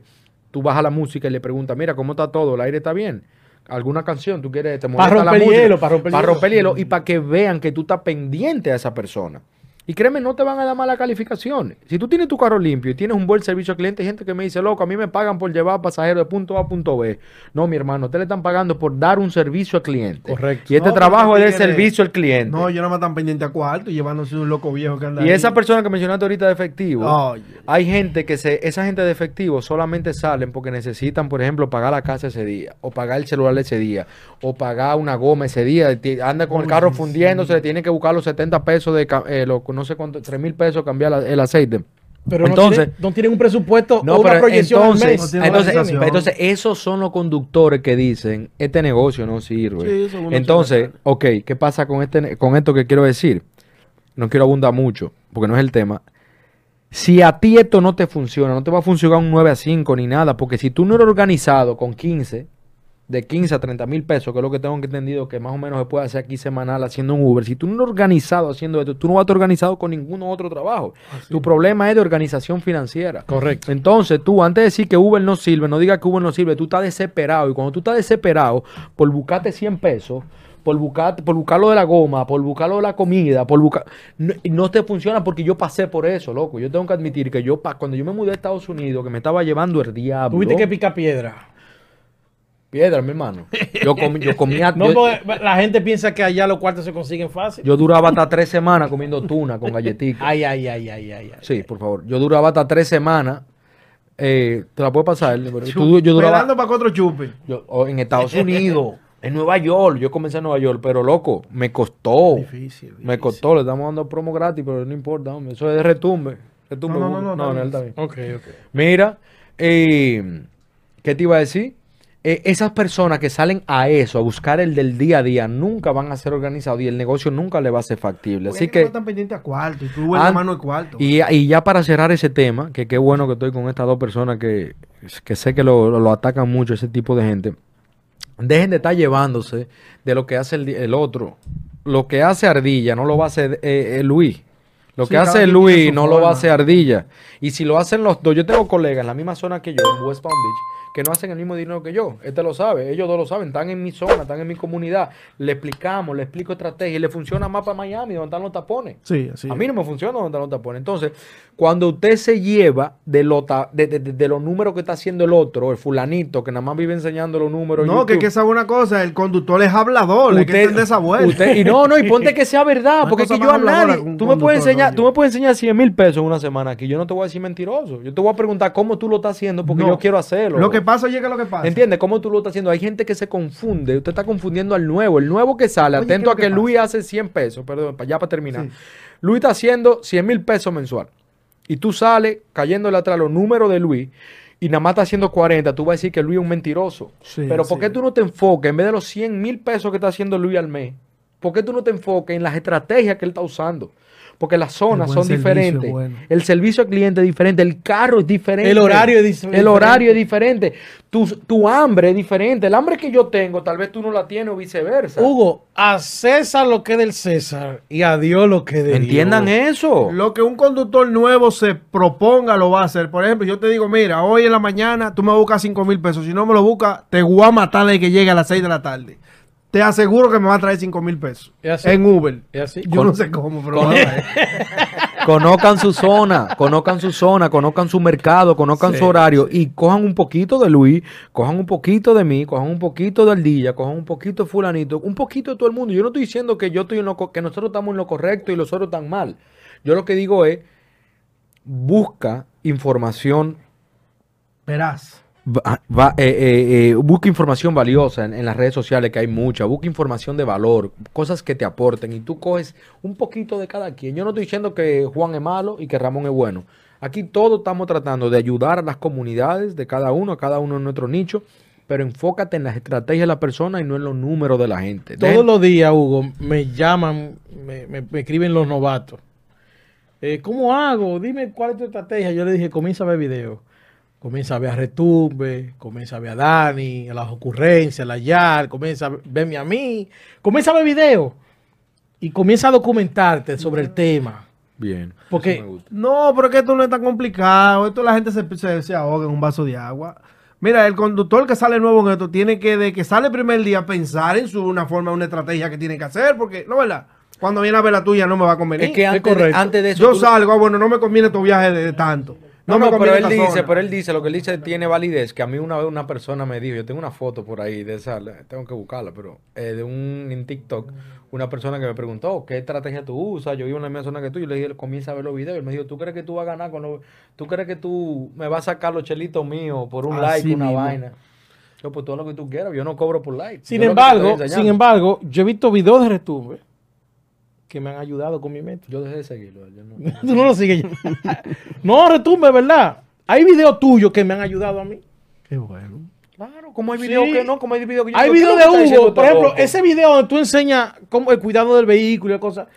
tú bajas la música y le preguntas, mira, ¿cómo está todo? ¿El aire está bien? ¿Alguna canción? ¿Tú quieres? ¿Te molesta la romper música? hielo, para romper hielo. romper hielo y para que vean que tú estás pendiente a esa persona. Y créeme, no te van a dar malas calificaciones. Si tú tienes tu carro limpio y tienes un buen servicio al cliente, hay gente que me dice, loco, a mí me pagan por llevar pasajeros de punto A a punto B. No, mi hermano, te le están pagando por dar un servicio al cliente. Correcto. Y este No, trabajo es de tigre- servicio al cliente. No, yo no me están pendiente a cuarto y llevándose un loco viejo que anda y ahí. esa persona que mencionaste ahorita de efectivo, hay gente que se, esa gente de efectivo solamente salen porque necesitan, por ejemplo, pagar la casa ese día, o pagar el celular ese día, o pagar una goma ese día, anda con el carro fundiéndose, le tiene que buscar los 70 pesos de, eh, lo- no sé cuánto, 3 mil pesos cambiar la- el aceite. Pero Entonces- no, tienen, no tienen un presupuesto No, o una proyección al entonces, mes. No entonces, esos son los conductores que dicen, este negocio no sirve. Sí, entonces, ok, ¿qué pasa con, este, con esto que quiero decir? No quiero abundar mucho, porque no es el tema. Si a ti esto no te funciona, no te va a funcionar un 9 a 5 ni nada, porque si tú no eres organizado con 15, de 15 a 30 mil pesos, que es lo que tengo entendido que más o menos se puede hacer aquí semanal haciendo un Uber, si tú no eres organizado haciendo esto, tú no vas a estar organizado con ningún otro trabajo. Tu problema es de organización financiera. Correcto. Entonces, tú, antes de decir que Uber no sirve, no digas que Uber no sirve, tú estás desesperado. Y cuando tú estás desesperado por buscarte 100 pesos, por buscar, por buscar lo de la goma, por buscar lo de la comida, por buscar. No, no te funciona porque yo pasé por eso, loco. Yo tengo que admitir que yo, pa- cuando yo me mudé a Estados Unidos, que me estaba llevando el diablo. Tuviste que picar piedra. Piedra, mi hermano. Yo, comí, yo comía. (laughs) No, yo, porque la gente piensa que allá los cuartos se consiguen fácil. yo duraba hasta tres semanas comiendo tuna con galletitas. Ay, ay, ay, ay, ay. ay. Sí, por favor. Yo duraba hasta tres semanas. Eh, ¿Te la puedo pasar? Tú- yo duraba Esperando para que otro chupe. yo- oh, en Estados Unidos, (laughs) en Nueva York. Yo comencé en Nueva York, pero loco, me costó. Difícil, Me costó, le estamos dando promo gratis, pero no importa, hombre. Eso es de retumbe. retumbe No, no, no, no. Ok, ok. Mira, eh, ¿qué te iba a decir? Eh, esas personas que salen a eso, a buscar el del día a día, nunca van a ser organizados y el negocio nunca le va a ser factible. Así que, están pendientes a cuarto. Y tú An- mano de cuarto. y, y ya para cerrar ese tema, que qué bueno que estoy con estas dos personas que, que sé que lo, lo- lo atacan mucho, ese tipo de gente. Dejen de estar llevándose de lo que hace el, el otro. Lo que hace Ardilla no lo va a hacer eh, eh, Luis. Lo Sí, que hace Luis no lo va a hacer Ardilla. Y si lo hacen los dos, yo tengo colegas en la misma zona que yo, en West Palm Beach, que no hacen el mismo dinero que yo. Este lo sabe, ellos dos lo saben, están en mi zona, están en mi comunidad. Le explicamos, le explico estrategia y le funciona más para Miami, donde están los tapones. Sí, así. A mí no me funciona donde están los tapones. Entonces, cuando usted se lleva de, lo ta- de, de- de- de los números que está haciendo el otro, el fulanito, que nada más vive enseñando los números. No, que, YouTube, que sabe una cosa, el conductor es hablador, hay que Usted- esa vuelta. usted- y no, no, y ponte que sea verdad, No porque es que yo a nadie, tú me puedes enseñar, tú me puedes enseñar 100 mil pesos en una semana aquí, yo no te voy a decir mentiroso, yo te voy a preguntar cómo tú lo estás haciendo, porque No. yo quiero hacerlo. Lo que pasa, que lo que pasa. ¿Entiendes? ¿Cómo tú lo estás haciendo? Hay gente que se confunde. Usted está confundiendo al nuevo. El nuevo que sale, Oye, atento ¿qué a que Luis hace 100 pesos. Perdón, ya para terminar. Sí. Luis está haciendo 100 mil pesos mensual. Y tú sales cayéndole atrás los números de Luis y nada más está haciendo 40. Tú vas a decir que Luis es un mentiroso. Sí, Pero ¿por sí. qué tú no te enfocas en vez de los 100 mil pesos que está haciendo Luis al mes? ¿Por qué tú no te enfocas en las estrategias que él está usando? Porque las zonas son servicio, diferentes. bueno. El servicio al cliente es diferente. El carro es diferente. El horario es diferente. El horario es diferente. Tu, tu hambre es diferente. El hambre que yo tengo, tal vez tú no la tienes o viceversa. Hugo, a César lo que es del César y a Dios lo que es de Entiendan Dios. eso. Lo que un conductor nuevo se proponga lo va a hacer. Por ejemplo, yo te digo, mira, hoy en la mañana tú me buscas 5 mil pesos. Si no me lo buscas, te voy a matar de que llegue a las 6 de la tarde. Te aseguro que me va a traer 5 mil pesos. En Uber. Yo Con- no sé cómo, pero. (laughs) Conozcan su zona, conozcan su zona, conozcan su mercado, conozcan Sí, su horario y cojan un poquito de Luis, cojan un poquito de mí, cojan un poquito de Ardilla, cojan un poquito de fulanito, un poquito de todo el mundo. Yo no estoy diciendo que yo estoy en lo co- que nosotros estamos en lo correcto y los otros están mal. Yo lo que digo es busca información Verás. Va- va- eh, eh, eh, busca información valiosa en, en las redes sociales, que hay mucha. Busca información de valor, cosas que te aporten. Y tú coges un poquito de cada quien. Yo no estoy diciendo que Juan es malo y que Ramón es bueno. Aquí todos estamos tratando de ayudar a las comunidades de cada uno, a cada uno en nuestro nicho. Pero enfócate en las estrategias de la persona y no en los números de la gente. Todos Dejen- los días, Hugo, me llaman, me, me- me escriben los novatos. Eh, ¿Cómo hago? Dime cuál es tu estrategia. Yo le dije, comienza a ver videos. Comienza a ver a Retumbe, comienza a ver a Dani, a las ocurrencias, a la YAR, comienza a verme a mí, comienza a ver videos y comienza a documentarte sobre el tema. Bien. Porque-. No, pero es que esto no es tan complicado. Esto la gente se, se, se ahoga en un vaso de agua. Mira, el conductor que sale nuevo en esto tiene que, de que sale el primer día, pensar en su una forma, una estrategia que tiene que hacer, porque, no, ¿verdad? Cuando viene a ver la tuya no me va a convenir. Es que es antes de, correcto. antes de eso. Yo tú- salgo, ah, bueno, no me conviene tu viaje de, de tanto. No, no, pero él dice, zona. pero él dice, lo que él dice tiene validez, que a mí una vez una persona me dijo, yo tengo una foto por ahí de esa, tengo que buscarla, pero eh, de un en TikTok, una persona que me preguntó, ¿qué estrategia tú usas? Yo vivo en la misma zona que tú, yo le dije, comienza a ver los videos, él me dijo, ¿tú crees que tú vas a ganar con los, tú crees que tú me vas a sacar los chelitos míos por un Así like, una mismo. vaina? Yo, pues todo lo que tú quieras, yo no cobro por like. Sin Yo embargo, sin embargo, yo he visto videos de Retumbe que me han ayudado con mi meta. Yo dejé de seguirlo. yo no- (laughs) Tú no lo sigues ya. (laughs) no, Retumbe, ¿verdad? Hay videos tuyos que me han ayudado a mí. Qué bueno. Claro, como hay videos Sí. que no, como hay videos que yo Hay videos ¿qué es de Hugo, por ejemplo, loco? ese video donde tú enseñas cómo el cuidado del vehículo y cosas.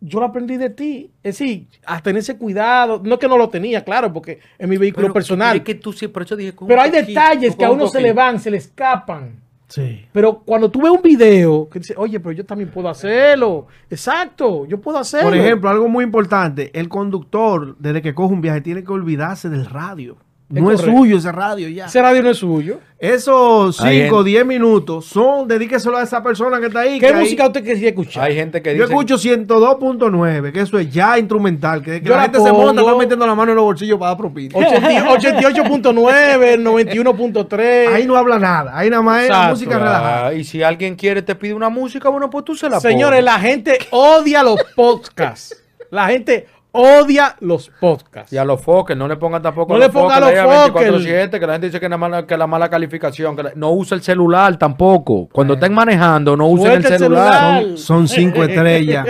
Yo lo aprendí de ti. Es decir, a tener ese cuidado. No que no lo tenía, claro, porque es mi vehículo Pero personal. es que tú sí, por eso dije, Pero hay poquito, detalles que a uno se le van, se le escapan. Sí. Pero cuando tú ves un video que dice, oye, pero yo también puedo hacerlo. Exacto, yo puedo hacerlo. Por ejemplo, algo muy importante, el conductor, desde que coge un viaje, tiene que olvidarse del radio. No es suyo ese radio ya. Ese radio no es suyo. Esos 5 o 10 minutos son, dedíqueselo a esa persona que está ahí. ¿Qué música usted quería escuchar? Hay gente que dice. Yo escucho 102.9, que eso es ya instrumental. Que, la, gente se monta, está metiendo la mano en los bolsillos para dar propina. 88.9, 91.3. (laughs) Ahí no habla nada. Ahí nada más es música relajada. Y si alguien quiere te pide una música, bueno, pues tú se la Señores, la gente odia los podcasts. (laughs) La gente odia los podcasts. Y a los foques, no le pongan tampoco no le pongan a los foques. que la gente dice que, la mala, que la mala calificación, que no usa el celular tampoco. Cuando estén manejando, no usen el celular. Son, cinco (laughs) estrellas.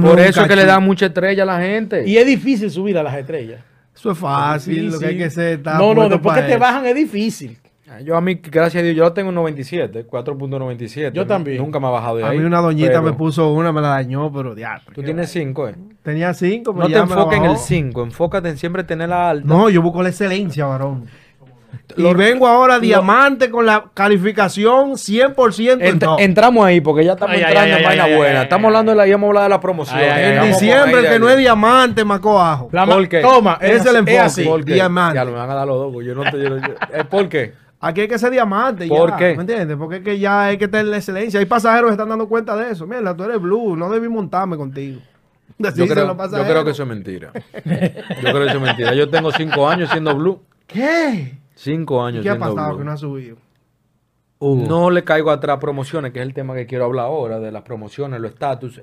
Por eso es que le dan mucha estrella a la gente. Y es difícil subir a las estrellas. Eso es fácil, lo que hay que hacer. No, no, después que te bajan es difícil. Ah, yo a mí, gracias a Dios, yo tengo un 97, 4.97. Yo también. Nunca me ha bajado de ahí. A mí una doñita me puso una, me la dañó, pero ya. Tú tienes 5, ¿eh? Tenía 5, No te enfoques en el 5, enfócate en siempre tener la alta. No, yo busco la excelencia, varón. Y vengo ahora diamante con la calificación 100% Entramos ahí porque ya estamos entrando en vaina buena. Estamos hablando de la, íbamos a hablar de la promoción. en diciembre, el que no es diamante, maco ajo. ¿Por qué? Toma, es, el enfoque. Diamante. Ya lo me van a dar los dos. Yo no te, yo, ¿Por qué? Aquí hay que ser diamante. ¿Por qué? ¿Me entiendes? Porque es que ya hay que tener la excelencia. Hay pasajeros que están dando cuenta de eso. Mira, tú eres blue, no debí montarme contigo. Yo creo, yo creo, que eso es mentira. Yo creo que eso es mentira. Yo tengo cinco años siendo blue. ¿Qué? Cinco años ¿Qué ha pasado que no ha subido? No le caigo atrás promociones, que es el tema que quiero hablar ahora, de las promociones, los estatus.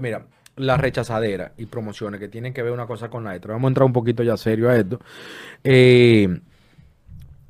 Mira, la rechazadera y promociones que tienen que ver una cosa con la otra. Vamos a entrar un poquito ya serio a esto. Eh,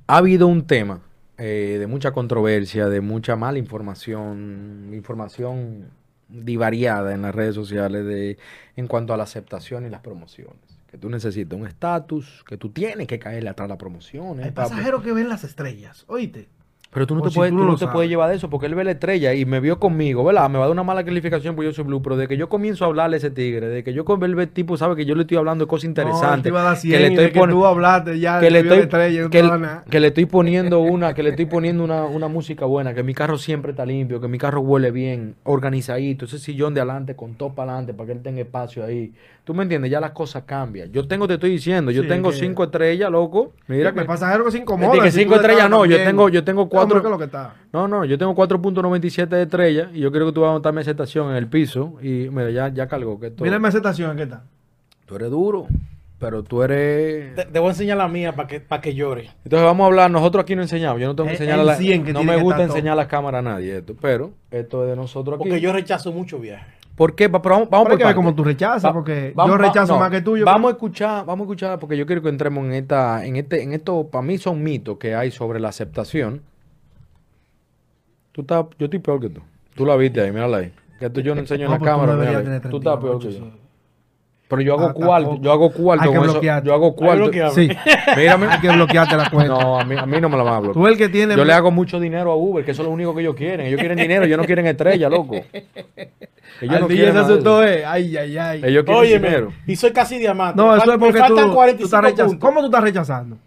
ha habido un tema eh, de mucha controversia, de mucha mala información, información divariada en las redes sociales de, en cuanto a la aceptación y las promociones. Que tú necesitas un estatus, que tú tienes que caerle atrás a las promociones. Hay pasajeros que ven las estrellas, oíste. Pero tú no, te, puedes, no te puedes llevar de eso porque él ve la estrella y me vio conmigo, ¿verdad? Me va a dar una mala calificación porque yo soy blue, pero de que yo comienzo a hablarle a ese tigre, de que yo con el tipo sabe que yo le estoy hablando de cosas interesantes. que le estoy poniendo ya que le estoy, que, le estoy poniendo una, que le estoy poniendo una, una, música buena, que mi carro siempre está limpio, que mi carro huele bien, organizadito, ese sillón de adelante con todo para adelante para que él tenga espacio ahí. Tú me entiendes, ya las cosas cambian. Yo tengo, te estoy diciendo, yo tengo cinco estrellas, loco. Mira que el pasajero que se incomoda. que cinco estrellas no, yo tengo, yo tengo cuatro. Lo que está. No, no, yo tengo 4.97 de estrellas y yo creo que tú vas a montar mi aceptación en el piso y mira, ya, ya cargó. Que Mira mi aceptación, ¿qué está? Tú eres duro. Pero tú eres. Te, voy a enseñar la mía para que, para que llore. Entonces vamos a hablar. Nosotros aquí no enseñamos. Yo no tengo que enseñar a la. No me gusta enseñar la cámara a nadie esto. Pero esto es de nosotros aquí. Porque yo rechazo mucho viajes. ¿Por qué? Pero vamos, vamos por como tú rechazas, porque yo rechazo más que tú. vamos a escuchar, vamos a escuchar, porque yo quiero que entremos en esta, en este, en esto, para mí son mitos que hay sobre la aceptación. Tú estás, yo estoy peor que tú. Tú la viste ahí, mírala ahí. Que esto yo no enseño en la pues cámara. Tú, estás peor que yo. Pero yo hago ah, cuarto, yo hago cuarto Hay que con eso. Yo hago cuarto. Sí. Mírame. Hay que bloquearte la cuenta. No, a mí, a mí no me la van a bloquear. Tú el que tiene. Yo le hago mucho dinero a Uber, que eso es lo único que ellos quieren. Ellos quieren dinero, ellos no quieren estrella, loco. (laughs) Ellos no quieren. Eso es. Ay, ay, ay. Ellos quieren Oye, dinero. Y soy casi diamante. No, eso es porque tú, tú estás rechazando. ¿Cómo tú estás rechazando?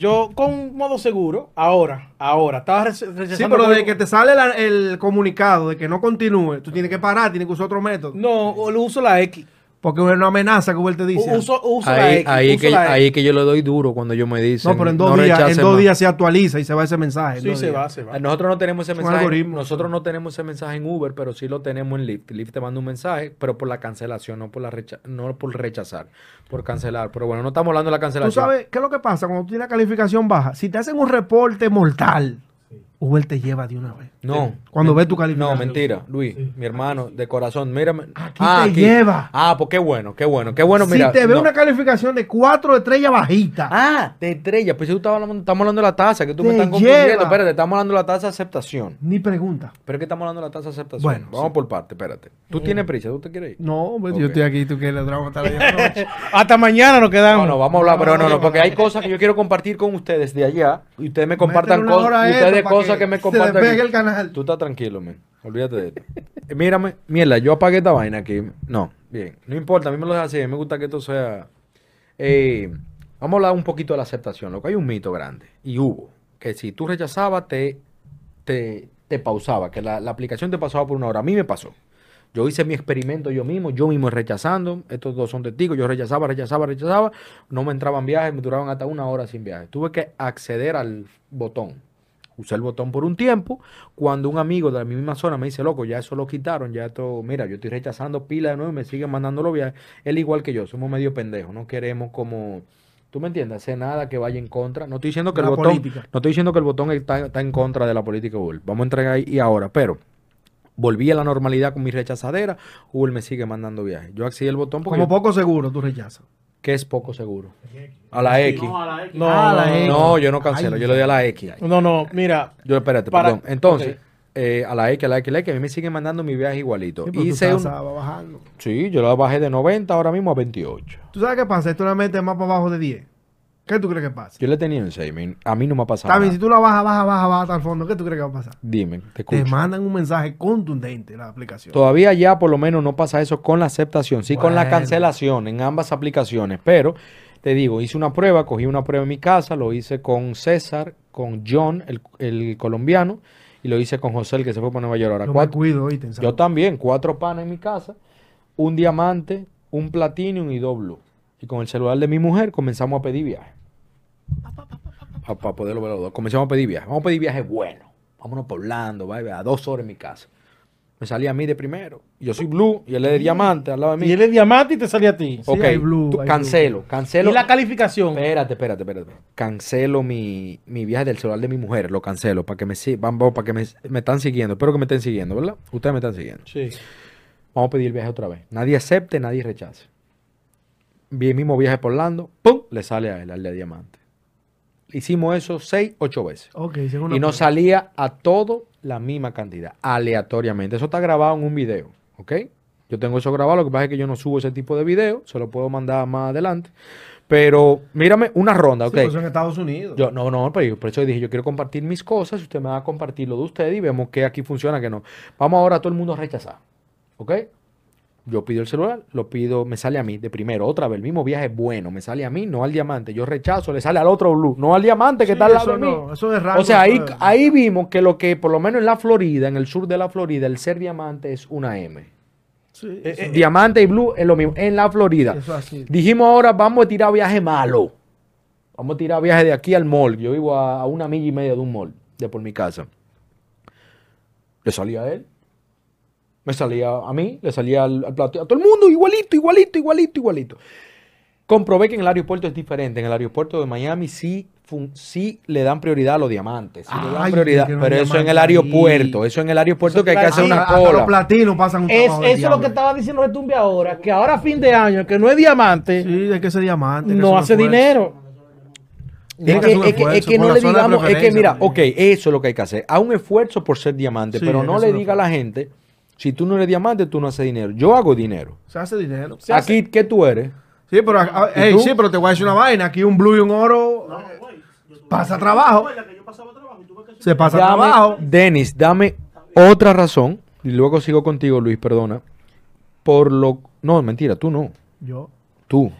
Yo con modo seguro, ahora, ahora, estaba rechazando. Sí, pero de que te sale el comunicado de que no continúe, tú tienes que parar, tienes que usar otro método. No, uso la X. Porque es una amenaza que él te dice. ahí, que, ahí que yo le doy duro cuando yo me dice. No, pero en dos, días, en dos días se actualiza y se va ese mensaje. Sí, se va, se va. Nosotros no tenemos ese mensaje. Nosotros no tenemos ese mensaje en Uber, pero sí lo tenemos en Lyft. Lyft te manda un mensaje, pero por la cancelación, no por, la no por rechazar, por cancelar. Pero bueno, no estamos hablando de la cancelación. ¿Tú sabes qué es lo que pasa cuando tú tienes calificación baja? Si te hacen un reporte mortal él te lleva de una vez. No. Cuando ve tu calificación. No, mentira, Luis, mi hermano, de corazón, mírame. Aquí ah, te lleva. Ah, pues qué bueno, qué bueno, qué bueno, mira. Si te ve una calificación de cuatro estrellas bajita. Ah, de estrella. Pues si tú estás hablando, estamos hablando de la tasa, que tú me estás confundiendo. Espérate, estamos hablando de la tasa de aceptación. Ni pregunta. Pero es que estamos hablando de la tasa de aceptación. Bueno, vamos por parte, espérate. ¿Tú tienes prisa? ¿Tú te quieres ir? No, pues yo estoy aquí, tú quieres hasta la (laughs) Hasta mañana nos quedamos. No, no, vamos a hablar, pero no, no, porque hay cosas que yo quiero compartir con ustedes de allá y ustedes me compartan cosas, ustedes cosas que me compartan el canal. Tú estás tranquilo, men. Olvídate de esto. Eh, mírame, mierda, yo apagué esta vaina aquí. No, bien. No importa, a mí me lo deja así. Me gusta que esto sea. Eh, vamos a hablar un poquito de la aceptación. Lo que hay un mito grande. Y hubo. Que si tú rechazabas, te, te, te pausaba. Que la, aplicación te pasaba por una hora. A mí me pasó. Yo hice mi experimento yo mismo, yo mismo rechazando. Estos dos son testigos. Yo rechazaba, rechazaba, rechazaba. No me entraban viajes, me duraban hasta una hora sin viaje. Tuve que acceder al botón. Usé el botón por un tiempo. Cuando un amigo de la misma zona me dice, loco, ya eso lo quitaron, ya esto, mira, yo estoy rechazando pila de nuevo y me siguen mandando los viajes. Él igual que yo, somos medio pendejos. No queremos como. ¿Tú me entiendes? Hacer nada que vaya en contra. No estoy diciendo que el botón. política. No estoy diciendo que el botón está, está en contra de la política Google. Vamos a entregar ahí y ahora. Pero volví a la normalidad con mi rechazadera. Google me sigue mandando viajes. Yo accedí al botón porque Como poco seguro, tú rechazas. Que es poco seguro. A la X. No, Ah, la no, X. No, yo no cancelo. Ay, yo le doy a la X. no, no, mira. Yo, espérate, Para- perdón. Entonces, eh, a la X, a la X, a la X, a mí me siguen mandando mi viaje igualito. Sí, un- tasa va bajando. Sí, yo la bajé de 90 ahora mismo a 28. ¿Tú sabes qué pasa? Esto la metes más para abajo de 10. ¿Qué tú crees que pasa? Yo le tenía en 6. mi- A mí no me ha pasado bien, nada. si tú la bajas, bajas, bajas, bajas hasta el fondo, ¿qué tú crees que va a pasar? Dime, te Te escucho. mandan un mensaje contundente la aplicación. Todavía ya por lo menos no pasa eso con la aceptación, sí con la cancelación en ambas aplicaciones, pero te digo, hice una prueba, cogí una prueba en mi casa, lo hice con César, con John, el, el colombiano, y lo hice con José, el que se fue para Nueva York. Ahora, Yo me cuatro- cuido, ¿oíste? en yo también, cuatro panes en mi casa, un diamante, un platinum y dos blue. Y con el celular de mi mujer comenzamos a pedir viajes. Para poderlo ver los dos. Comenzamos a pedir viajes. Vamos a pedir viajes buenos. Vámonos por Orlando, vaya, a dos horas en mi casa. Me salía a mí de primero. Yo soy blue y él es de diamante al lado de mí. Y él es diamante y te sale a ti. Sí, ok, hay blue, tú- hay cancelo, cancelo. Y la calificación. Espérate, espérate, espérate. Cancelo mi, mi viaje del celular de mi mujer. Lo cancelo para que me si- vamos, para que me, me están siguiendo. Espero que me estén siguiendo, ¿verdad? Ustedes me están siguiendo. Sí. Vamos a pedir el viaje otra vez. Nadie acepte, nadie rechace. Vi el mismo viaje por Orlando, ¡pum! Le sale a él, al de diamante. Hicimos eso seis, ocho veces. Y nos salía a todo la misma cantidad, aleatoriamente. Eso está grabado en un video, ¿ok? Yo tengo eso grabado, lo que pasa es que yo no subo ese tipo de video, se lo puedo mandar más adelante. Pero mírame, una ronda, Sí, ¿ok? pues eso en Estados Unidos. Yo, no, no, pero yo- por eso dije, yo quiero compartir mis cosas, usted me va a compartir lo de usted y vemos que aquí funciona, que no. Vamos ahora a todo el mundo a rechazar, ¿ok? Yo pido el celular, lo pido, me sale a mí de primero, otra vez, el mismo viaje es bueno, me sale a mí, no al diamante. Yo rechazo, le sale al otro blue, no al diamante que Sí, está al lado eso de mí. no, eso es rango, o sea, ahí, ahí vimos que lo que, por lo menos en la Florida, en el sur de la Florida, el ser diamante es una M. Sí, Eh, eh, diamante y blue es lo mismo, en la Florida. Eso así. Dijimos ahora, vamos a tirar viaje malo. Vamos a tirar viaje de aquí al mall. Yo vivo a, a una milla y media de un mall, de por mi casa. Le salía a él. Me salía a mí, le salía al, al plato, a todo el mundo, igualito, igualito, igualito, igualito. Comprobé que en el aeropuerto es diferente. En el aeropuerto de Miami sí, fun- sí le dan prioridad a los diamantes. Sí le dan Ay, prioridad. Pero eso en el aeropuerto. Eso en el aeropuerto Eso que hay que hacer una los cola. platinos pasan un Es, eso es lo que estaba diciendo Retumbe ahora, que ahora a fin de año, que no es diamante, Sí, hay que ser diamante. que no es hace esfuerzo. dinero. Es que es es no le digamos, es que mira, ok, eso es lo que hay que hacer. A un esfuerzo por ser diamante, Sí, pero no le diga a la gente, si tú no eres diamante, tú no haces dinero. Yo hago dinero. Se hace dinero. Se hace- Aquí, ¿qué tú eres? Sí, pero, sí, pero te voy a decir una vaina. Aquí un blue y un oro pasa trabajo. Se pasa Dame- trabajo. Denis, dame otra razón, y luego sigo contigo, Luis, perdona, por lo... No, mentira, tú no. Yo. Tú.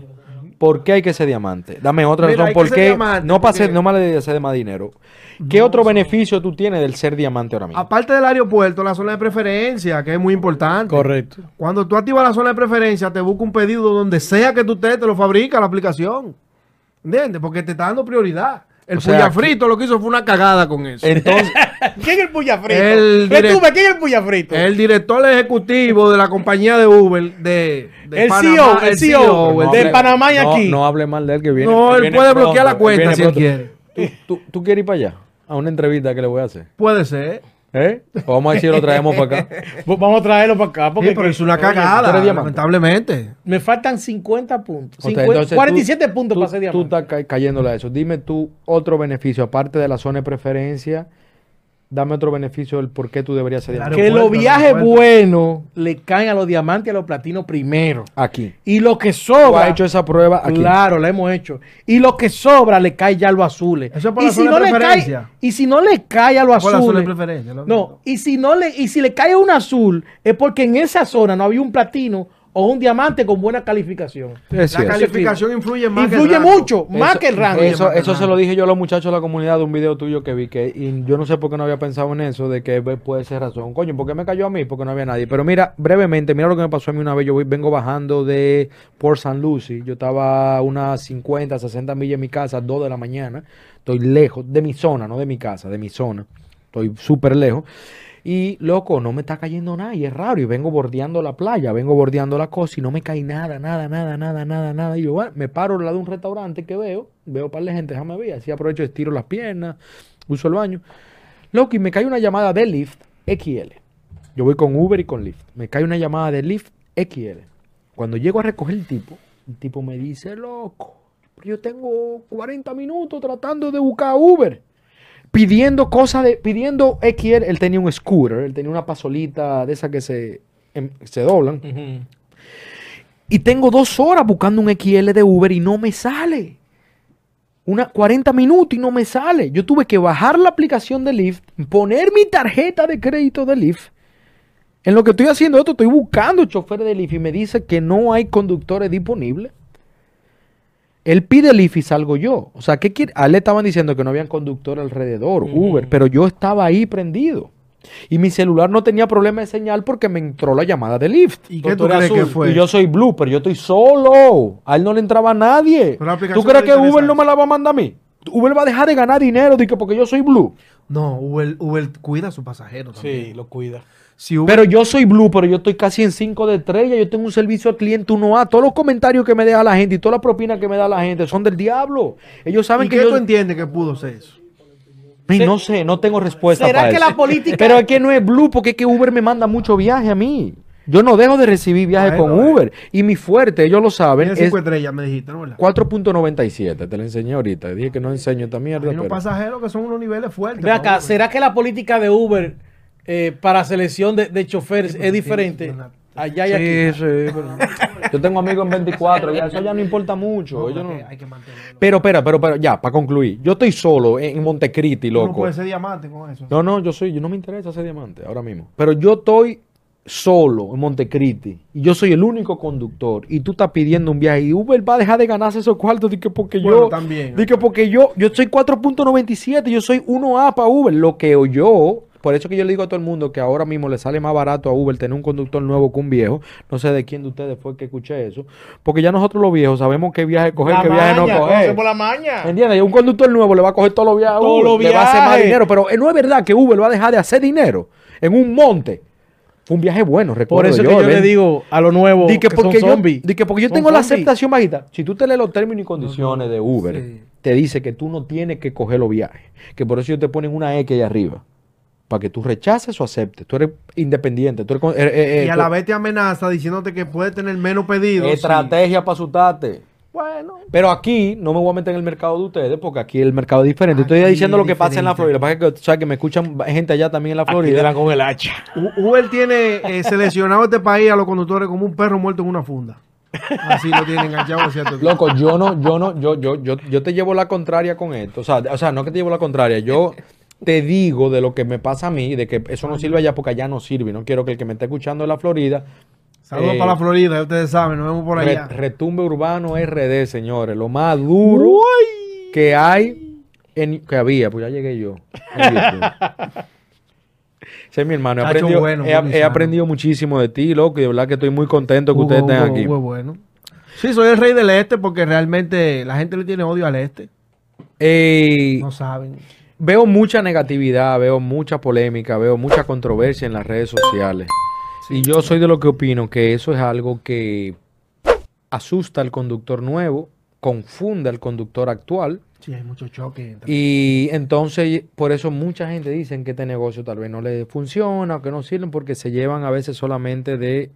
¿Por qué hay que ser diamante? Dame otra Mira, razón. ¿Por qué? diamante no para porque- no me le hacer más dinero. ¿Qué otro beneficio tú tienes del ser diamante ahora mismo? Aparte del aeropuerto, la zona de preferencia, que es muy importante. Correcto. Cuando tú activas la zona de preferencia, te busca un pedido donde sea que tú estés, te lo fabrica la aplicación. ¿Entiendes? Porque te está dando prioridad. El O sea, puya aquí- frito lo que hizo fue una cagada con eso. Entonces, (laughs) ¿Quién es el puya frito? El direct- ¿quién es el puya frito? El director ejecutivo de la compañía de Uber de, de El Panamá, CEO, el CEO, el de CEO. Panamá y no, aquí. No hable mal de él que viene. No, él viene puede bloquear la cuenta si él quiere. ¿Tú, tú, tú quieres ir para allá? A una entrevista que le voy a hacer. Puede ser. ¿Eh? O vamos a decir lo traemos para acá. Pues (laughs) Vamos a traerlo para acá. Porque Sí, pero es una tú cagada, lamentablemente. Me faltan 50 puntos. Sea, 50 entonces tú- 47 puntos tú, para ser Tú diamante. estás ca- cayéndole a eso. Dime tú otro beneficio, aparte de la zona de preferencia, dame otro beneficio del por qué tú deberías ser Claro. diamante. que los viajes buenos le caen a los diamantes y a los platinos primero. Aquí. Y lo que Tú sobra. has hecho esa prueba aquí. Claro, la hemos hecho. Y lo que sobra le cae ya a los azules. Eso es por y la zona de le cae, y si no le cae a los Por azules. preferencia. lo No, y si no le, y si le cae un azul, es porque en esa zona no había un platino o un diamante con buena calificación. Es la calificación influye más influye que el rango. mucho, más que el rango. Eso, eso se lo dije yo a los muchachos de la comunidad de un video tuyo que vi que y yo no sé por qué no había pensado en eso, de que puede ser razón. Coño, ¿por qué me cayó a mí? Porque no había nadie. Pero mira, brevemente, mira lo que me pasó a mí una vez. Yo vengo bajando de Port St. Lucie. Yo estaba a unas 50, 60 millas en mi casa, 2 de la mañana. Estoy lejos de mi zona, no de mi casa, de mi zona. Estoy súper lejos. Y loco, no me está cayendo nada y es raro. Y vengo bordeando la playa, vengo bordeando la cosa y no me cae nada, nada, nada, nada, nada, nada. Y yo bueno, me paro al lado de un restaurante que veo, veo un par de gente, déjame ver. Así aprovecho, estiro las piernas, uso el baño. Loco, y me cae una llamada de Lyft XL. Yo voy con Uber y con Lyft. Me cae una llamada de Lyft XL. Cuando llego a recoger el tipo, el tipo me dice, loco, yo tengo 40 minutos tratando de buscar Uber pidiendo cosas de, pidiendo XL, él tenía un scooter, él tenía una pasolita de esas que se, em, se doblan. Y tengo dos horas buscando un XL de Uber y no me sale. Una 40 minutos y no me sale. Yo tuve que bajar la aplicación de Lyft, poner mi tarjeta de crédito de Lyft. En lo que estoy haciendo esto, estoy buscando chofer de Lyft y me dice que no hay conductores disponibles. Él pide el IF y salgo yo. O sea, ¿qué quiere? A él le estaban diciendo que no habían conductor alrededor, Uber, pero yo estaba ahí prendido. Y mi celular no tenía problema de señal porque me entró la llamada de Lyft. ¿Y qué tú crees que fue? Y yo soy Blue, pero yo estoy solo. A él no le entraba nadie. ¿Tú crees que Uber no me la va a mandar a mí? Uber va a dejar de ganar dinero porque yo soy Blue. No, Uber, Uber cuida a su pasajero también. Sí, lo cuida. Pero yo soy Blue, pero yo estoy casi en 5 de estrella. Yo tengo un servicio al cliente 1A. Todos los comentarios que me deja la gente y todas las propinas que me da la gente son del diablo. Ellos saben que qué tú entiendes que pudo ser eso? no sé, no tengo respuesta ¿Será que la política... Pero es que no es Blue porque es que Uber me manda mucho viaje a mí. Yo no dejo de recibir viajes con Uber. Y mi fuerte, ellos lo saben. Es 5 estrellas, me dijiste, ¿no? 4.97, te lo enseñé ahorita. Dije que no enseño esta mierda. Hay unos pasajeros que son unos niveles fuertes. Ve acá, ¿será que la política de Uber eh, para selección de, de choferes es diferente. Allá y aquí. Sí, yo tengo amigos en 24, ya, eso ya no importa mucho. pero, espera, pero, pero, ya, para concluir. Yo estoy solo en Montecristi, loco. No puede ser diamante con eso. No, no, yo soy, yo no me interesa ser diamante ahora mismo. Pero yo estoy solo en Montecristi y yo soy el único conductor y tú estás pidiendo un viaje y Uber va a dejar de ganarse esos cuartos que porque yo también que porque yo yo soy 4.97 yo soy 1A para Uber lo que yo por eso que yo le digo a todo el mundo que ahora mismo le sale más barato a Uber tener un conductor nuevo que un viejo. No sé de quién de ustedes fue que escuché eso. Porque ya nosotros los viejos sabemos qué viaje coger, qué viaje no coger. la maña. ¿Entiendes? Y un conductor nuevo le va a coger todos los viajes a Uber, le va a hacer más dinero. Pero eh, no es verdad que Uber va a dejar de hacer dinero en un monte. Fue un viaje bueno, recuerdo Por eso que yo le digo a lo nuevo que, porque son yo, que porque yo tengo la aceptación bajita. Si tú te lees los términos y condiciones de Uber, te dice que tú no tienes que coger los viajes. Que por eso ellos te ponen una X ahí arriba para que tú rechaces o aceptes. Tú eres independiente. Tú eres, eh, eh, y a la vez te amenaza diciéndote que puede tener menos pedidos. Estrategia para asustarte. Bueno. Pero aquí no me voy a meter en el mercado de ustedes porque aquí el mercado es diferente. Estoy diciendo lo que pasa en la Florida. Para que, sabes que me escuchan gente allá también en la Florida. Aquí con el hacha. Uber tiene eh, seleccionado este país a los conductores como un perro muerto en una funda. Así lo tienen enganchado. Loco, yo no, yo no, yo, yo, yo, yo te llevo la contraria con esto. O sea, o sea, no que te llevo la contraria. Yo te digo de lo que me pasa a mí, de que eso no sirve allá porque allá no sirve. No quiero que el que me esté escuchando en la Florida. Saludos para la Florida, ustedes saben, nos vemos por allá. retumbe Urbano RD, señores. Lo más duro que hay, en, que había, pues ya llegué yo. (laughs) Ese es mi hermano. He aprendido, he, aprendido, muchísimo de ti, loco, y de verdad que estoy muy contento que ustedes estén aquí. bueno. Sí, soy el rey del este porque realmente la gente le tiene odio al este. no saben veo mucha negatividad, veo mucha polémica, veo mucha controversia en las redes sociales. Y yo soy de lo que opino que eso es algo que asusta al conductor nuevo, confunde al conductor actual. Sí, hay mucho choque. Y entonces, por eso mucha gente dice que este negocio tal vez no le funciona o que no sirven porque se llevan a veces solamente de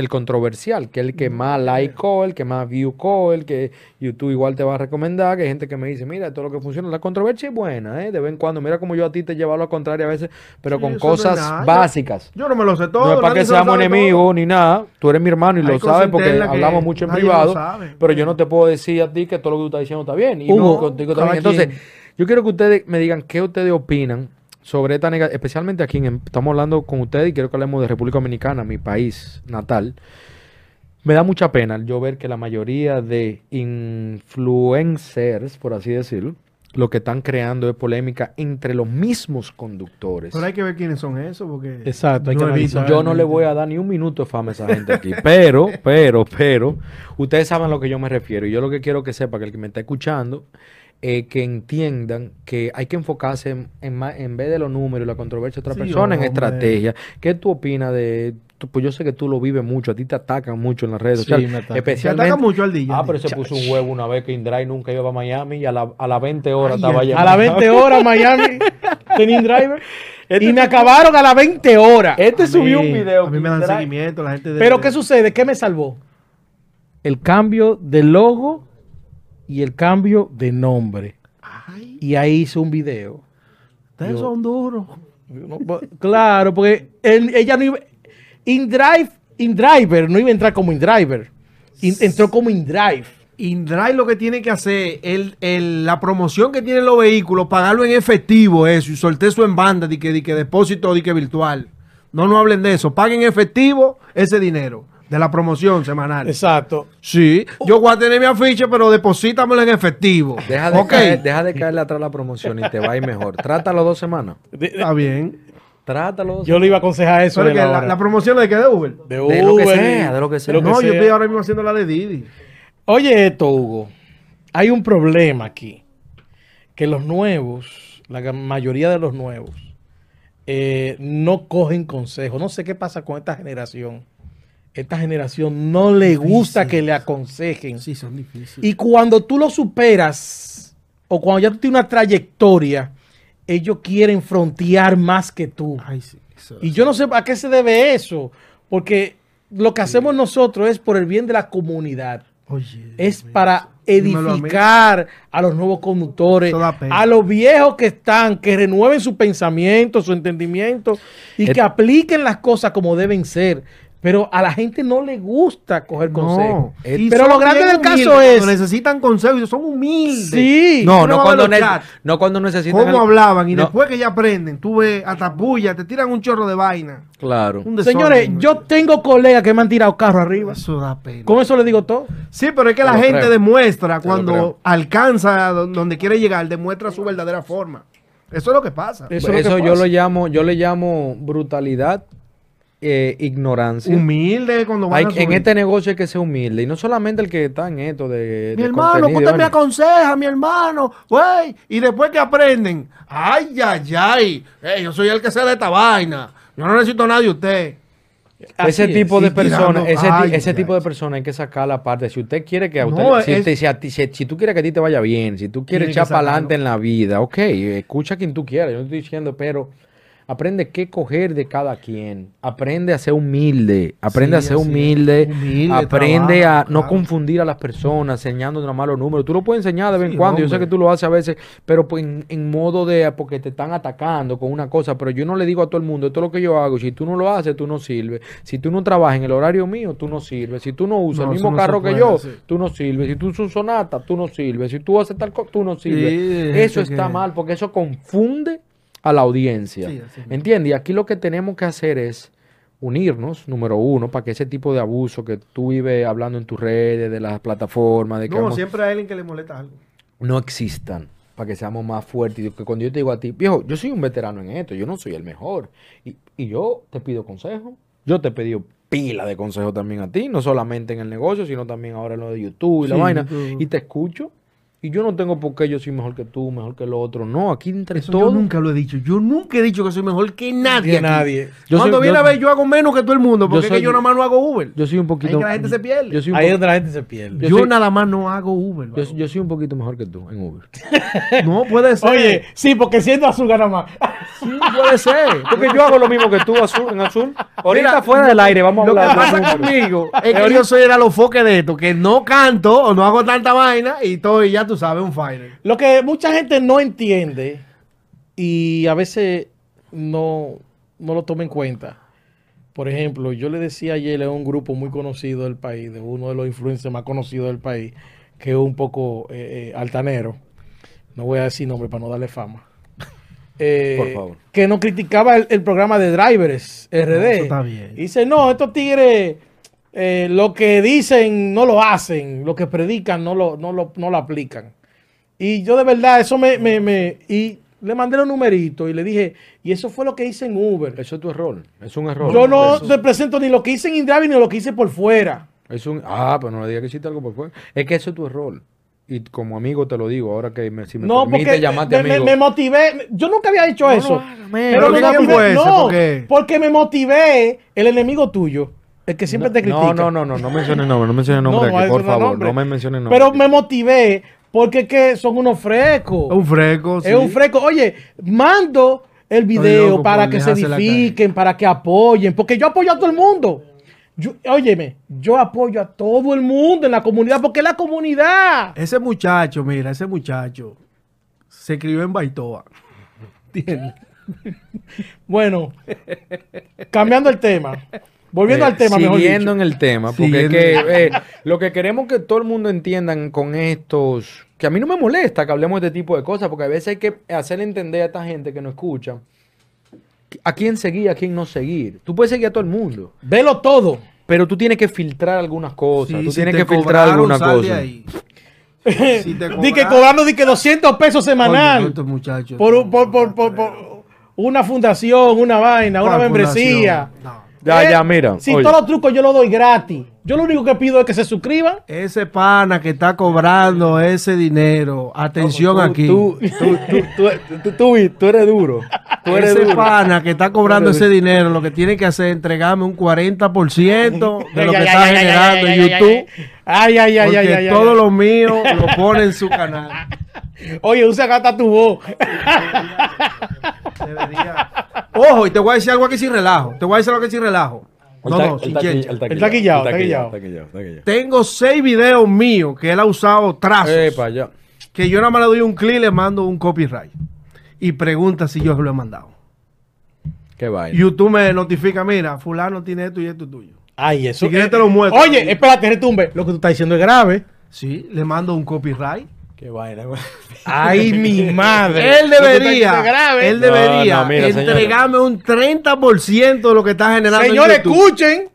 el controversial, que es el que más like el que más view el que YouTube igual te va a recomendar, que hay gente que me dice, mira, todo lo que funciona, la controversia es buena, ¿eh? de vez en cuando, mira como yo a ti te llevo a lo contrario a veces, pero con cosas básicas. Yo, no me lo sé todo. No es para que seamos enemigos ni nada, tú eres mi hermano y lo sabes porque hablamos mucho en privado, pero yo no te puedo decir a ti que todo lo que tú estás diciendo está bien, y no, contigo también. Entonces, yo quiero que ustedes me digan qué ustedes opinan sobre esta negativa, especialmente aquí, en, estamos hablando con ustedes y quiero que hablemos de República Dominicana, mi país natal. Me da mucha pena yo ver que la mayoría de influencers, por así decirlo, lo que están creando es polémica entre los mismos conductores. Pero hay que ver quiénes son esos, porque... Exacto, hay no que he visto analizar. Yo no le voy a dar ni un minuto de fama a esa gente aquí. (laughs) Pero, pero, pero, ustedes saben a lo que yo me refiero. Y yo lo que quiero que sepa, que el que me está escuchando, eh, que entiendan que hay que enfocarse en, en ma- en vez de los números y la controversia de otra Sí, persona, en estrategia. ¿Qué tú opinas de...? tú- pues yo sé que tú lo vives mucho, a ti te atacan mucho en las redes Sí, sociales. atacan. Especialmente... ataca mucho al DJ. Ah, pero se puso un huevo una vez que Indray nunca iba a Miami y a, la, a las 20 horas Ay, estaba allá. A las (laughs) 20 horas Miami tenía driver. y me acabaron a las 20 horas. Este A subió mí- un video. A mí me dan seguimiento, la gente de... Pero ¿qué sucede? ¿Qué me salvó? El cambio de logo y el cambio de nombre. Ay, Y ahí hice un video. ustedes Yo- son duros. No claro, porque él- ella no iba. InDrive, InDriver no iba a entrar como InDriver. In- entró como InDrive. Indrive lo que tiene que hacer, el, el- la promoción que tienen los vehículos, pagarlo en efectivo eso y solté eso en banda, de que, de que depósito, de que virtual. No, no hablen de eso. Paguen en efectivo ese dinero de la promoción semanal. Exacto. Sí, yo voy a tener mi afiche, pero deposítamelo en efectivo. Deja de, Ok. caer- deja de caerle atrás la promoción y te va a ir mejor. Trátalo dos semanas. Está bien. Trátalo dos yo le iba a aconsejar eso. De que la la, hora. la promoción de que de Uber. de, de lo que Uber, sea, de lo que sea. lo no, yo estoy ahora mismo haciendo la de Didi. Oye, esto, Hugo. Hay un problema aquí. Que los nuevos, la mayoría de los nuevos, eh, no cogen consejos. No sé qué pasa con esta generación. Esta generación no le gusta que le aconsejen. Sí, son difíciles. Y cuando tú lo superas, o cuando ya tú tienes una trayectoria, ellos quieren frontear más que tú. Ay, sí. eso- Y yo no sé a qué se debe eso, porque lo que hacemos nosotros es por el bien de la comunidad. Oye, Es Dios para a edificar a los nuevos conductores, a los viejos que están, que renueven su pensamiento, su entendimiento y que apliquen las cosas como deben ser. Pero a la gente no le gusta coger No. consejos. Y Pero lo grande del caso es- cuando necesitan consejos, son humildes. Sí. No, no a cuando, ne- no cuando necesitan. ¿Cómo el- hablaban? Y No, después que ya aprenden, tú ves hasta puya, te tiran un chorro de vaina. Claro. Señores, yo tengo colegas que me han tirado carro arriba. Eso da pena. Con eso le digo todo. Sí, pero es que la Te gente creo. demuestra cuando alcanza a don- donde quiere llegar, demuestra su verdadera forma. Eso es lo que pasa. Eso Eso, es lo que yo pasa. lo llamo, yo le llamo brutalidad, eh, ignorancia. Humilde cuando van Hay- a en este negocio hay que ser humilde. Y no solamente el que está en esto de. Mi de hermano, contenido, ¿cómo usted me aconseja, mi hermano? Güey, y después que aprenden, ay, ay, ay, eh, yo soy el que sé de esta vaina. Yo no necesito a nadie de usted. Ese tipo es. de personas, ese, ti- ay, ese ay, tipo ay. de personas hay que sacar la parte. Si usted quiere que a usted, No, si, es- te- si a ti- si- si tú quieres que a ti te vaya bien, si tú quieres echar para adelante en la vida, ok, escucha a quien tú quieras, yo no estoy diciendo, pero aprende qué coger de cada quien, aprende a ser humilde, aprende Sí, a ser humilde, Humilde, aprende a no claro. confundir a las personas, enseñando nada más los números. Tú lo puedes enseñar de vez en Sí, cuando, yo sé que tú lo haces a veces, pero pues en, en modo de, porque te están atacando con una cosa, pero yo no le digo a todo el mundo, esto es lo que yo hago, si tú no lo haces, tú no sirves, si tú no trabajas en el horario mío, tú no sirves, si tú no usas No, el mismo no carro que yo, sí. tú no sirves, si tú usas sonata, tú no sirves, si tú haces tal cosa, tú no sirves. Eso está que- mal, porque eso confunde a la audiencia. Sí. ¿Entiendes? Y aquí lo que tenemos que hacer es unirnos, número uno, para que ese tipo de abuso que tú vives hablando en tus redes, de las plataformas, de que No, vamos- siempre hay alguien que le molesta algo. no existan para que seamos más fuertes. Y que cuando yo te digo a ti, viejo, yo soy un veterano en esto, yo no soy el mejor. Y, y yo te pido consejo. Yo te he pedido pila de consejos también a ti, no solamente en el negocio, sino también ahora en lo de YouTube y la vaina. YouTube. Y te escucho. Y yo no tengo por qué yo soy mejor que tú, mejor que el otro. No, aquí entre Eso yo todos. nunca lo he dicho. Yo nunca he dicho que soy mejor que nadie. Que aquí. nadie. Yo Cuando soy- viene yo- a ver, yo hago menos que todo el mundo, porque soy- es que yo nada más no hago Uber. Yo soy un poquito. que la gente se pierde. Yo soy un, Ahí es po- donde la gente se pierde. Yo, soy- nada más no hago Uber. yo, yo soy un poquito mejor que tú en Uber. (laughs) no puede ser. Oye, sí, porque siendo azul gana más. sí puede ser. (laughs) Porque yo hago lo mismo que tú azul, en azul. Ahorita Mira, fuera del aire, vamos a Lo que hablar. de pasa conmigo es que yo soy el alofoque de esto, que no canto o no hago tanta vaina y estoy, ya tú sabes, un fighter. Lo que mucha gente no entiende y a veces no, no lo toma en cuenta. Por ejemplo, yo le decía ayer a un grupo muy conocido del país, de uno de los influencers más conocidos del país, que es un poco eh, eh, altanero. No voy a decir nombre para no darle fama. (laughs) Eh, Por favor. Que no criticaba el, el programa de Drivers RD. No, eso está bien. Y dice, no, estos tigres eh, lo que dicen no lo hacen, lo que predican no lo, no lo, no lo aplican. Y yo de verdad, eso me, me, me y le mandé los numeritos y le dije, y eso fue lo que hice en Uber. Eso es tu error. Es un error. Yo no te presento ni lo que hice en InDrive ni lo que hice por fuera. Es un, ah, pero no le digas que hiciste algo por fuera. Es que eso es tu error. Y como amigo te lo digo, ahora que me, si me no, permite porque llamarte me, amigo. me motivé. Yo nunca había dicho No lo eso. men. pero ¿Pero me motivé- fue eso? no, ¿Por qué? porque me motivé el enemigo tuyo, el que siempre te critica. no, no, no, no, no menciones nombre, no menciones (laughs) nombre No, aquí, por favor. nombre. No me menciones nombre. Pero me motivé porque que son unos frescos. Es un fresco. sí. Es un fresco. Oye, mando el video loco para que se edifiquen, para que apoyen, porque yo apoyo a todo el mundo. Yo, óyeme, yo apoyo a todo el mundo en la comunidad, porque es la comunidad. Ese muchacho, mira, ese muchacho se crió en Baitoa. ¿Entiendes? (laughs) Bueno, cambiando el tema, volviendo Eh, al tema, mejor Siguiendo dicho. en el tema, porque es que eh, lo que queremos que todo el mundo entiendan con estos, que a mí no me molesta que hablemos de este tipo de cosas, porque a veces hay que hacerle entender a esta gente que nos escucha a quién seguir, a quién no seguir. Tú puedes seguir a todo el mundo, Velo todo. pero tú tienes que filtrar algunas cosas, Sí, tú si tienes que filtrar algunas cosas. (laughs) Si Di que cobrando di que 200 pesos semanal muchachos, por, no, un- por, por, por- por una fundación, una vaina, una ¿Cuál membresía. No. Ya, Eh, ya, mira. Si oye. todos los trucos yo los doy gratis. Yo lo único que pido es que se suscriban. Ese pana que está cobrando ese dinero, atención Tú- aquí. Tú, tú, tú, tú, tú- tú- tú eres duro. Tú eres ese duro. pana que está cobrando ese dinero, lo que tiene que hacer es entregarme un 40% de lo que está generando YouTube. Ay, ay, ay, Porque ay, ay, ay. todo lo mío lo (laughs) pone en su canal. Oye, usa gata tu voz. (laughs) Debería. Ojo, y te voy a decir algo aquí sin relajo. Te voy a decir algo aquí sin relajo. El No, no, el sin el taquillao. Tengo seis videos míos que él ha usado trazos. Epa, ya. que yo nada más le doy un clic y le mando un copyright. Y pregunta si yo se lo he mandado. Qué vaina. YouTube me notifica, mira, fulano tiene esto y esto es tuyo. Ay, eso. Si quieres te lo muestro. Oye, espérate, retumbe. Lo que tú estás diciendo es grave. Sí, le mando un copyright. Qué vaina, güey. Ay, (laughs) mi madre. Él que debería, él debería No, no, mira, entregarme un 30% de lo que está generando en Señores, escuchen.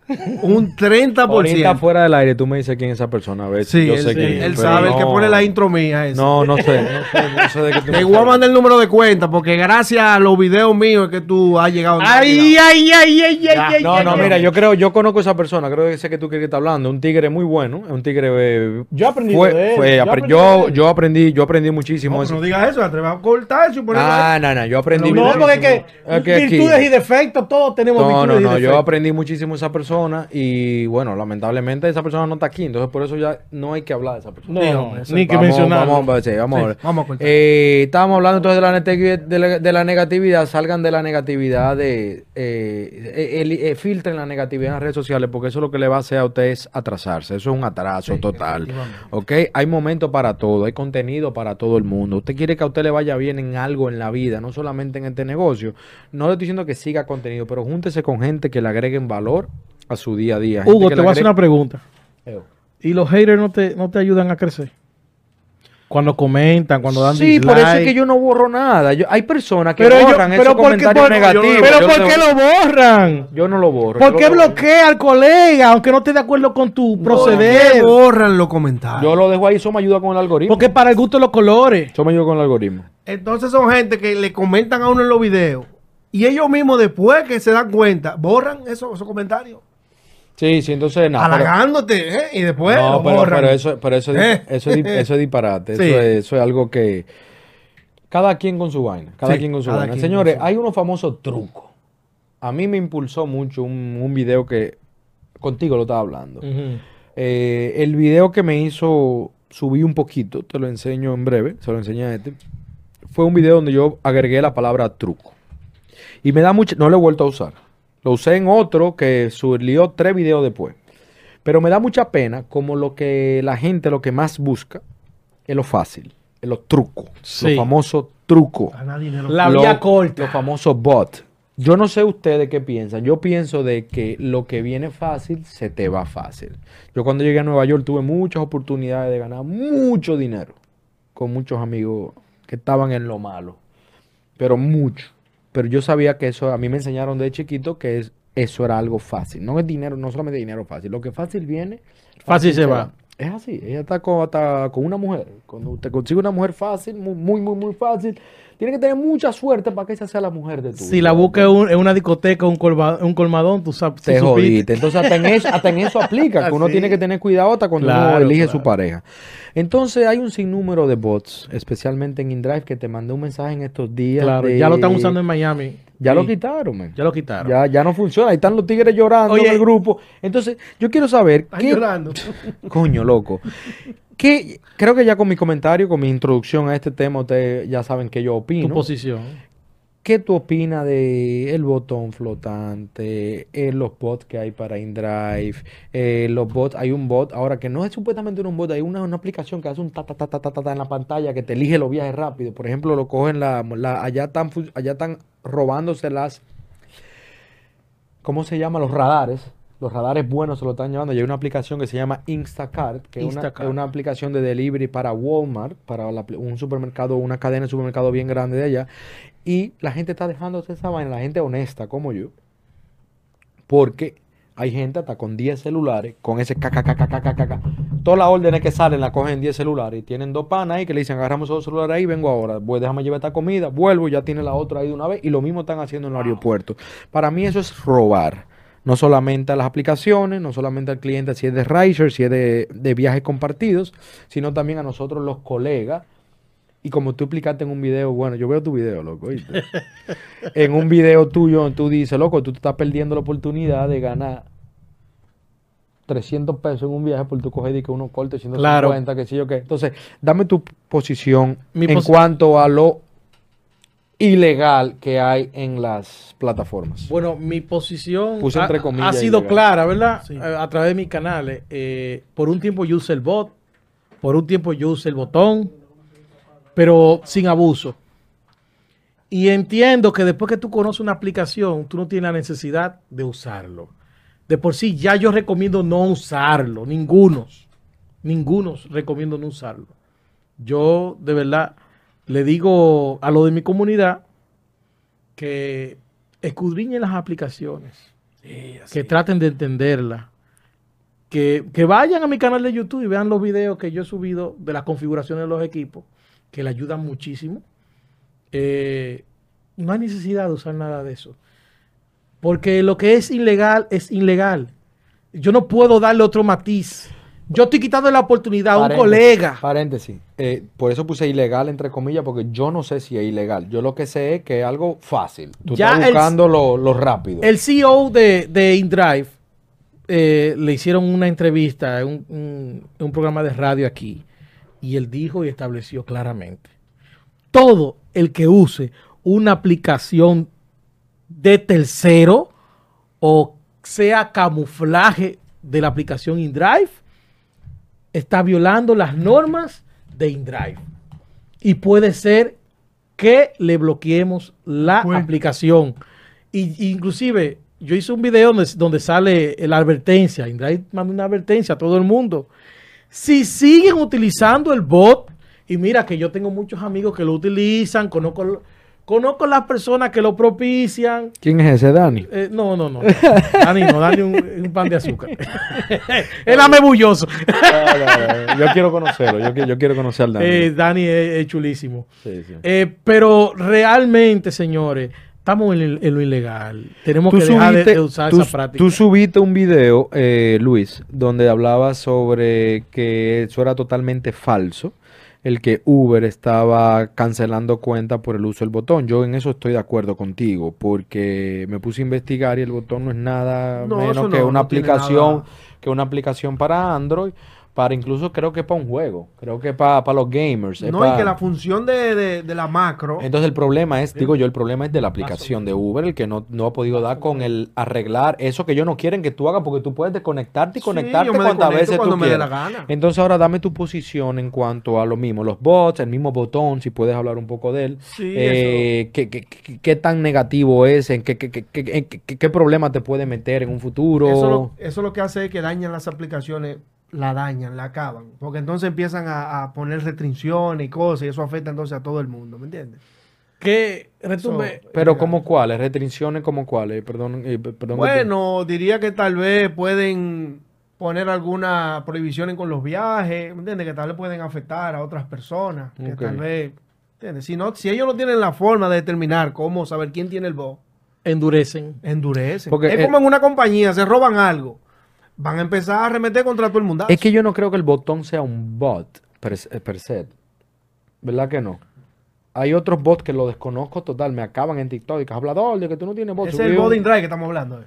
Un 30%. Ahorita fuera del aire tú me dices quién es esa persona. A ver, Sí, yo él, sé sí, quién. él sabe, el que no- pone la intro mía. ese. No, no sé. No sé, no sé de qué tú me Te voy a mandar el número de cuenta porque gracias a los videos míos es que tú has llegado. Ay, ay, ay, ay, ay, ay. No, no, mira, yo creo, yo conozco a esa persona, creo que sé que tú quieres estar hablando, un tigre muy bueno, es un tigre eh, Yo aprendí fue- de él, fue- yo apre- aprendí yo, de él. yo aprendí, yo aprendí muchísimo No, eso. pero no digas eso, te vas a cortar eso y Ah, no, no, yo aprendí No, No, porque es que aquí- virtudes y defectos, todos tenemos No, virtudes no, y no, yo defectos. aprendí muchísimo esa persona y bueno, lamentablemente esa persona no está aquí, entonces por eso ya no hay que hablar de esa persona. No, no, ni que mencionar. Vamos, vamos, sí, vamos, a ver. vamos a. Eh, estábamos hablando entonces de la, de la, de la negatividad. Salgan de la negatividad, de eh, eh, el- eh, filtren la negatividad en las redes sociales, porque eso lo que le va a hacer a ustedes es atrasarse. Eso es un atraso total. ¿Ok? Hay momentos para todo, hay contenido para todo el mundo. Usted quiere que a usted le vaya bien en algo en la vida, no solamente en este negocio. No le estoy diciendo que siga contenido, pero júntese con gente que le agreguen valor a su día a día. Hugo, te voy a hacer una pregunta. ¿Y los haters no te, no te ayudan a crecer? Cuando comentan, cuando dan Sí, por eso es que yo no borro nada. Yo- hay personas que Pero yo- borran pero esos ¿por qué- comentarios por- negativos. Pero ¿por no- qué lo borran? Yo no lo borro. ¿Por qué lo- bloquea al colega, aunque no esté de acuerdo con tu ¿Por proceder? qué borran los comentarios? Yo lo dejo ahí, eso me ayuda con el algoritmo. Porque para el gusto de los colores. Eso me ayuda con el algoritmo. Entonces son gente que le comentan a uno en los videos y ellos mismos después que se dan cuenta borran esos, esos comentarios. Sí, sí, entonces nada. halagándote, ¿eh? Y después no, pero, pero eso, pero eso, Eh. eso, (laughs) eso es disparate. Sí. Eso, es, eso es algo que. Cada quien con su vaina. Cada Sí, quien con su vaina. Señores, hay unos famosos trucos. A mí me impulsó mucho un, un video que contigo lo estaba hablando. Eh, el video que me hizo subí un poquito, te lo enseño en breve, se lo enseñé a este. Fue un video donde yo agregué la palabra truco. Y me da mucho, no lo he vuelto a usar. Lo usé en otro que subió tres videos después. Pero me da mucha pena como lo que la gente lo que más busca es lo fácil, es los trucos, Sí. los famosos trucos. Ganar dinero. La Lo- vía corta. Los famosos bots. Yo no sé ustedes qué piensan. Yo pienso de que lo que viene fácil se te va fácil. Yo cuando llegué a Nueva York tuve muchas oportunidades de ganar mucho dinero con muchos amigos que estaban en lo malo. Pero mucho. Pero yo sabía que eso, a mí me enseñaron de chiquito que es eso era algo fácil. No es dinero, no solamente dinero fácil. Lo que fácil viene, Fácil se va. Es así. Ella está con, hasta con una mujer. Cuando usted consigue una mujer fácil, muy, muy, muy, fácil, tiene que tener mucha suerte para que esa sea la mujer de tu Si la busca en un- en una discoteca, un, colma- un colmadón, tú sabes. Te supiste. jodiste. Entonces, hasta en (laughs) eso, hasta en eso aplica, que uno tiene que tener cuidado hasta cuando uno Claro, elige claro. su pareja. Entonces, hay un sinnúmero de bots, especialmente en InDrive, que te mandé un mensaje en estos días. Claro, de- ya lo están usando en Miami. Ya Sí, lo quitaron, man. Ya lo quitaron. Ya, ya no funciona. Ahí están los tigres llorando Oye. en el grupo. Entonces, yo quiero saber Están qué, llorando. (laughs) Coño, loco. Que creo que ya con mi comentario, con mi introducción a este tema, ustedes ya saben que yo tu opino. posición. ¿Qué tú opinas de el botón flotante, eh, los bots que hay para InDrive, eh, los bots, hay un bot ahora que no es supuestamente un bot, hay una, una aplicación que hace un ta ta ta ta ta ta en la pantalla que te elige los viajes rápido. Por ejemplo, lo cogen la, la- allá fu- allá están robándose las ¿cómo se llama? Los radares. Los radares buenos se lo están llevando. Y hay una aplicación que se llama Instacart, que es una, Instacart. es una aplicación de delivery para Walmart, para la- un supermercado, una cadena de supermercado bien grande de allá. Y la gente está dejándose esa vaina, la gente honesta como yo. Porque hay gente hasta con 10 celulares, con ese caca, Todas las órdenes que salen las cogen 10 celulares. Y tienen dos panas ahí que le dicen, agarramos esos celulares ahí, vengo ahora. Pues déjame llevar esta comida, vuelvo, ya tiene la otra ahí de una vez. Y lo mismo están haciendo en el aeropuerto. Para mí eso es robar. No solamente a las aplicaciones, no solamente al cliente si es de Rider, si es de, de viajes compartidos, sino también a nosotros los colegas. Y como tú explicaste en un video, bueno, yo veo tu video, loco. ¿oíste? (laughs) en un video tuyo, tú dices, loco, tú te estás perdiendo la oportunidad de ganar 300 pesos en un viaje por tu coger y que uno corte 150, Claro. que sé yo qué. Entonces, dame tu posición Mi en posi- cuanto a lo ilegal que hay en las plataformas. Bueno, mi posición Puse ha, entre comillas ha sido ilegal. clara, ¿verdad? Sí. A, través de mis canales. Eh, por un tiempo yo usé el bot, por un tiempo yo usé el botón, pero sin abuso. Y entiendo que después que tú conoces una aplicación, tú no tienes la necesidad de usarlo. De por sí, ya yo recomiendo no usarlo, ninguno. Ninguno recomiendo no usarlo. Yo, de verdad, le digo a lo de mi comunidad que escudriñen las aplicaciones, que traten de entenderlas, que, que vayan a mi canal de YouTube y vean los videos que yo he subido de las configuraciones de los equipos, que le ayudan muchísimo. Eh, no hay necesidad de usar nada de eso. Porque lo que es ilegal es ilegal. Yo no puedo darle otro matiz. Yo estoy quitando la oportunidad a un colega. Paréntesis. Eh, por eso puse ilegal entre comillas, porque yo no sé si es ilegal. Yo lo que sé es que es algo fácil. Tú Ya estás el- buscando lo, lo rápido. El CEO de, de InDrive eh, le hicieron una entrevista en un, un programa de radio aquí y él dijo y estableció claramente, todo el que use una aplicación de tercero o sea camuflaje de la aplicación InDrive está violando las normas de InDrive y puede ser que le bloqueemos la Bueno. aplicación. Y, inclusive, yo hice un video donde, donde sale la advertencia. InDrive manda una advertencia a todo el mundo. Si siguen utilizando el bot, y mira que yo tengo muchos amigos que lo utilizan, conozco, conozco las personas que lo propician. ¿Quién es ese, Dani? Eh, no, no, no. Dani, no, Dani un, un pan de azúcar. Él ame bulloso. yo quiero conocerlo. Yo, qui- yo quiero conocer al Dani. Eh, Dani es, es chulísimo. Sí, sí. Eh, pero realmente, señores, estamos en, el- en lo ilegal. Tenemos Tú que dejar de, usar tú- esa práctica. tú subiste un video, eh, Luis, donde hablabas sobre que eso era totalmente falso, el que Uber estaba cancelando cuentas por el uso del botón. Yo en eso estoy de acuerdo contigo, porque me puse a investigar y el botón no es nada No, menos que una no aplicación, que una aplicación para Android, para incluso creo que para un juego, creo que para, para los gamers. No, y pa- que la función de, de- de la macro. entonces el problema es, digo yo, el problema es de la aplicación de Uber, el que no, no ha podido dar con el arreglar eso que ellos no quieren que tú hagas porque tú puedes desconectarte y conectarte cuantas veces cuando tú me dé quieras. la gana. Entonces ahora dame tu posición en cuanto a lo mismo, los bots, el mismo botón, si puedes hablar un poco de él. Sí, Eh, ¿qué, qué, qué- qué tan negativo es? ¿En qué, qué, qué- qué- en qué- qué- qué problema te puede meter en un futuro? Eso lo, eso lo que hace es que dañan las aplicaciones, la dañan, la acaban. Porque entonces empiezan a, a poner restricciones y cosas y eso afecta entonces a todo el mundo, ¿me entiendes? retumbe. So, Pero Legal. como cuáles, restricciones como cuáles, perdón, eh, perdón. que te- Bueno, diría que tal vez pueden poner alguna prohibición con los viajes, ¿me entiendes? Que tal vez pueden afectar a otras personas, que tal vez, ¿entiendes? Si, no, si ellos no tienen la forma de determinar cómo saber quién tiene el voz, endurecen. endurecen. Porque, es eh, como en una compañía, se roban algo, van a empezar a arremeter contra todo el mundo. Es que yo no creo que el botón sea un bot per, se- per se. ¿Verdad que no? Hay otros bots que lo desconozco total, me acaban en TikTok y que hablador de que tú no tienes bot. Ese es el boarding drive que estamos hablando. eh.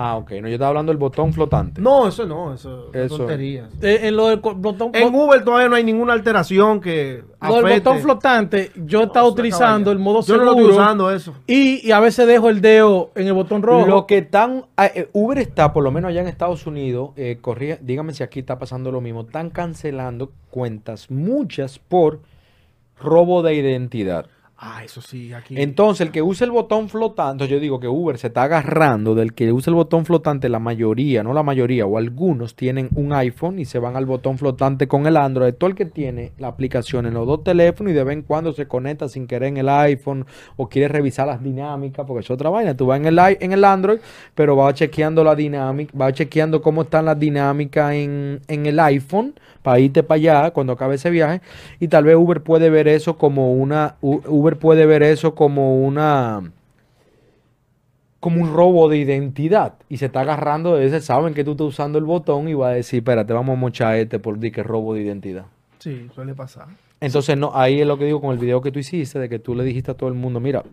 Ah, ok, no, yo estaba hablando del botón flotante. No, eso no, eso, es Eso. tonterías. Eh, en lo del co- botón, En Uber todavía no hay ninguna alteración que lo del afecte. botón flotante, yo he estado No, utilizando el modo Yo no seguro. lo estoy usando eso. Y, y a veces dejo el dedo en el botón rojo. Lo que están, ah, eh, Uber está, por lo menos allá en Estados Unidos, eh, corría- dígame si aquí está pasando lo mismo, están cancelando cuentas, muchas por robo de identidad. Ah, eso sí, aquí. Entonces, el que usa el botón flotante, yo digo que Uber se está agarrando del que usa el botón flotante, la mayoría, no la mayoría, o algunos tienen un iPhone y se van al botón flotante con el Android. Todo el que tiene la aplicación en los dos teléfonos y de vez en cuando se conecta sin querer en el iPhone o quiere revisar las dinámicas, porque es otra vaina. Tú vas en el, en el Android, pero vas chequeando la dinámica, vas chequeando cómo están las dinámicas en, en el iPhone para irte para allá cuando acabe ese viaje. Y tal vez Uber puede ver eso como una. U- Uber puede ver eso como una. Como un robo de identidad. Y se está agarrando de ese. Saben que tú estás usando el botón y va a decir: Espérate, vamos a mochar este por di que robo de identidad. Sí, suele pasar. Entonces, no, ahí es lo que digo con el video que tú hiciste, de que tú le dijiste a todo el mundo: Mira,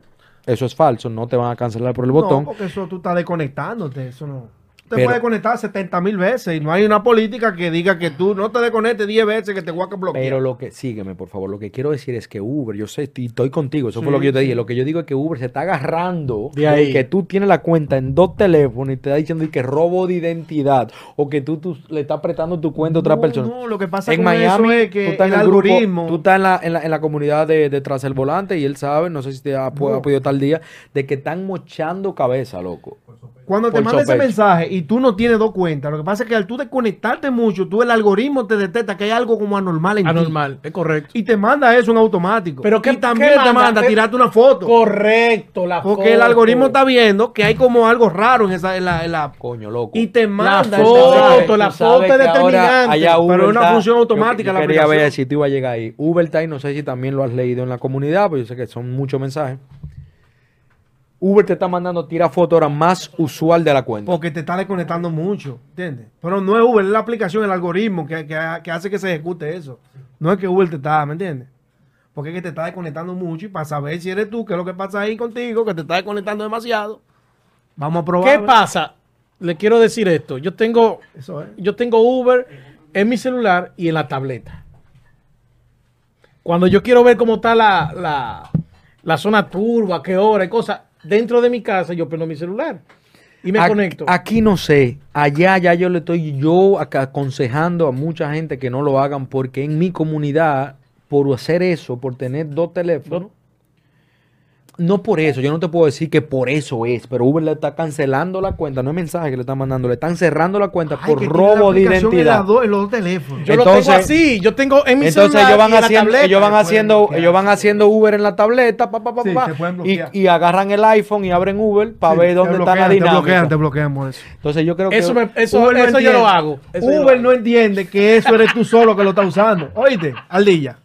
eso es falso, no te van a cancelar por el botón. No, porque eso tú estás desconectándote, eso no. Te Pero- puedes conectar 70 mil veces y no hay una política que diga que tú no te desconectes 10 veces que te voy a bloquear. Pero lo que, sígueme por favor, lo que quiero decir es que Uber, yo sé, y estoy contigo, eso Sí, fue lo que yo te sí. dije, lo que yo digo es que Uber se está agarrando De ahí. que tú tienes la cuenta en dos teléfonos y te está diciendo que robo de identidad o que tú, tú le estás prestando tu cuenta a otra No, persona. No, lo que pasa en con Miami, eso es tú que estás el en el grupo, algoritmo. tú estás en la, en la, en la comunidad de, de Tras el Volante y él sabe, no sé si te ha, No. ha podido tal día, de que están mochando cabeza, loco. Cuando te manda ese mensaje y tú no tienes dos cuentas, lo que pasa es que al tú desconectarte mucho, tú el algoritmo te detecta que hay algo como anormal en ti. Anormal, es correcto. Y te manda eso en automático. Pero ¿qué- y también qué te manda? manda tirarte una foto. Correcto, la Porque el foto. algoritmo está viendo que hay como algo raro en esa en la, en la- Coño, loco. y te manda ese foto, la foto es que determinante, pero es una función automática Yo, yo la quería ver aplicación. si tú ibas a llegar ahí. Uber no sé si también lo has leído en la comunidad, pero yo sé que son muchos mensajes. Uber te está mandando tira foto ahora más usual de la cuenta. Porque te está desconectando mucho, ¿entiendes? Pero no es Uber, es la aplicación, el algoritmo que, que, que hace que se ejecute eso. No es que Uber te está, ¿me entiendes? Porque es que te está desconectando mucho y para saber si eres tú, qué es lo que pasa ahí contigo, que te está desconectando demasiado. Vamos a probar. ¿Qué pasa? Le quiero decir esto. Yo tengo, Eso es. yo tengo Uber en mi celular y en la tableta. Cuando yo quiero ver cómo está la, la, la zona turba, qué hora y cosas, dentro de mi casa yo prendo mi celular y me conecto. Aquí no sé. Allá ya yo le estoy yo aconsejando a mucha gente que no lo hagan porque en mi comunidad, por hacer eso, por tener dos teléfonos, no por eso, yo no te puedo decir que por eso es, pero Uber le está cancelando la cuenta, no es mensaje que le están mandando, le están cerrando la cuenta Ay, por que tiene la robo de En, identidad. las dos- en los dos teléfonos. yo lo entonces- tengo así. Yo tengo en mi Entonces celular ellos van y en la haciendo, tableta. ellos van haciendo, bloquear. ellos van haciendo Uber en la tableta, pa, pa, pa, Sí, y, agarran el iPhone y abren Uber para Sí, ver dónde está la bloquean, Te bloquean, dinámica. te bloqueamos eso. Entonces yo creo que Eso, me- eso, Uber no eso yo lo hago. Eso lo Uber hago. no entiende que eso eres tú solo que lo estás usando. Oíste, Aldilla.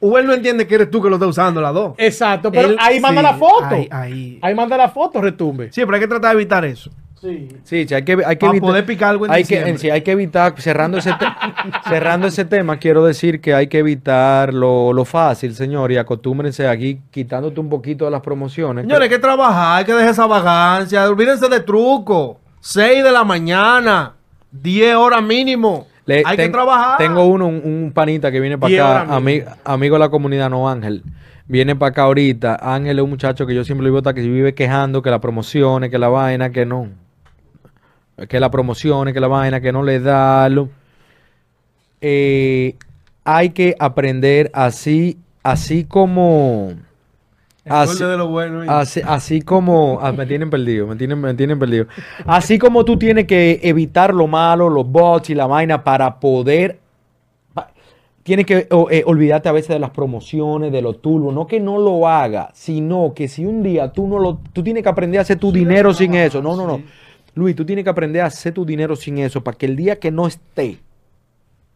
Uber no entiende que eres tú que lo estás usando, las dos. Exacto, pero Él- ahí manda sí, la foto. Ahí, ahí. Ahí manda la foto, retumbe. Sí, pero hay que tratar de evitar eso. Sí. Sí, sí, hay que, hay que Para evitar. poder picar algo en hay que, diciembre. sí, hay que evitar, cerrando ese, te- (laughs) cerrando ese tema, quiero decir que hay que evitar lo, lo fácil, señor, y acostúmbrense aquí quitándote un poquito de las promociones. Señores, hay que trabajar, hay que dejar esa vagancia. Olvídense de truco. 6 de la mañana, 10 horas mínimo. Le- hay que trabajar. Tengo uno, un, un panita que viene para acá, ami- amigo de la comunidad, no Ángel. Viene para acá ahorita. Ángel es un muchacho que yo siempre le digo que se vive quejando que las promociones, que la vaina, que no. Que las promociones, que la vaina, que no le da. lo- Eh, hay que aprender así, así como. Así, doble de lo bueno. así, así como. ah, me tienen perdido, me tienen, me tienen perdido. Así como tú tienes que evitar lo malo, los bots y la vaina para poder. Tienes que eh, olvidarte a veces de las promociones, de los turbos. No que no lo haga, sino que si un día tú no lo. Tú tienes que aprender a hacer tu dinero sin eso. No, no, no. Luis, tú tienes que aprender a hacer tu dinero sin eso para que el día que no esté,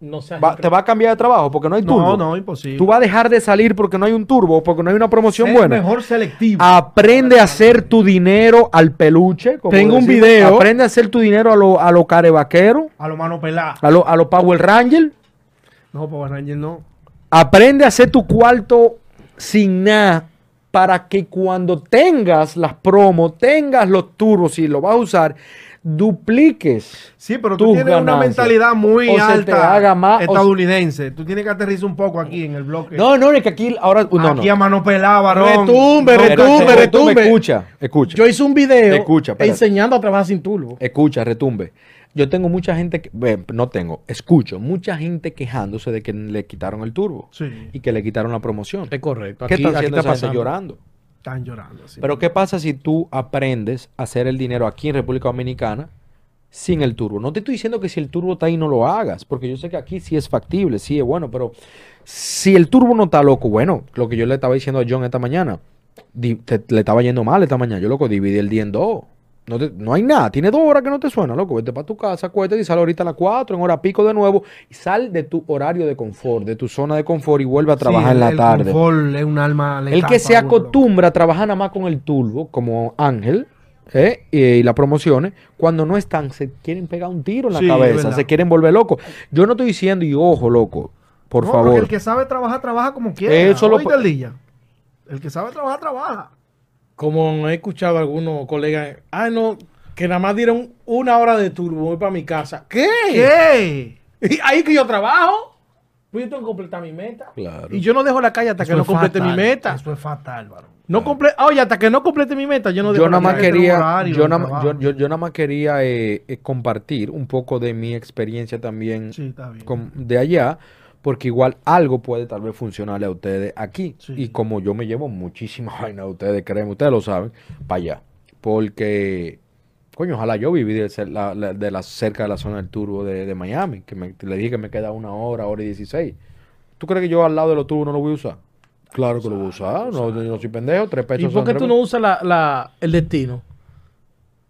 No se va- te va a cambiar de trabajo porque no hay turbo. No, no, imposible. Tú vas a dejar de salir porque no hay un turbo, porque no hay una promoción Ser buena. mejor selectivo. Aprende a hacer tu dinero al peluche. como Tengo un video. Aprende a hacer tu dinero a los a lo carevaqueros, A lo mano pelada. a los a lo Power Ranger. No, Power Ranger no. Aprende a hacer tu cuarto sin nada para que cuando tengas las promos, tengas los turbos y lo vas a usar, dupliques. Sí, pero tú tienes una mentalidad muy alta haga más, o se- estadounidense. Tú tienes que aterrizar un poco aquí en el bloque. No, no, es que aquí ahora. No, aquí no. a mano pelada, varón. Retumbe, No, retumbe, retumbe. Escucha, escucha. Yo hice un video Escucha, enseñando a trabajar sin turbo. Escucha, retumbe. Yo tengo mucha gente, que, ve, no tengo, escucho, mucha gente quejándose de que le quitaron el turbo Sí, y que le quitaron la promoción. Es correcto. ¿Qué Aquí, están aquí haciendo está esa gente pasando. llorando? Están llorando. sí. Pero ¿qué pasa si tú aprendes a hacer el dinero aquí en República Dominicana sin el turbo? No te estoy diciendo que si el turbo está ahí no lo hagas, porque yo sé que aquí sí es factible, sí es bueno, pero si el turbo no está loco, bueno, lo que yo le estaba diciendo a John esta mañana, te- le estaba yendo mal esta mañana, yo loco, dividí el día en dos. No, te- no hay nada, tiene dos horas que no te suena, loco. Vete para tu casa, acuéstate y sal ahorita a las 4, en hora pico de nuevo, y sal de tu horario de confort, de tu zona de confort y vuelve a trabajar Sí, en la el tarde. confort es un alma El que se uno, acostumbra a trabajar nada más con el turbo, como Ángel, ¿eh? y, y las promociones, cuando no están, se quieren pegar un tiro en la Sí, cabeza, se quieren volver locos. Yo no estoy diciendo, y ojo, loco, por No, porque favor. El que sabe trabajar, trabaja como quiera. Eso lo día. El que sabe trabajar, trabaja. Como he escuchado a algunos colegas, ah, no, que nada más dieron una hora de turbo, voy para mi casa. ¿Qué? ¿Qué? Y ahí que yo trabajo, pues yo tengo que completar mi meta. Claro. Y yo no dejo la calle hasta que Eso no es complete fatal, mi meta. Eso es fatal, varón. No comple oye, hasta que no complete mi meta, yo no dejo Yo la nada más que quería, yo yo, yo- yo nada más quería eh, eh, compartir un poco de mi experiencia también Sí, está bien. con- de allá, porque igual algo puede tal vez funcionarle a ustedes aquí. Sí. Y como yo me llevo muchísima (laughs) vaina de ustedes, créanme, ustedes lo saben, para allá. Porque, coño, ojalá yo viví de, la, la- de la, cerca de la zona del turbo de, de Miami, que me, le dije que me queda una hora, hora y 16. ¿Tú crees que yo al lado de los turbos no lo voy a usar? Claro que lo voy a usar, no, yo no soy pendejo, tres pesos ¿Y por qué tú no usas la, la- el destino?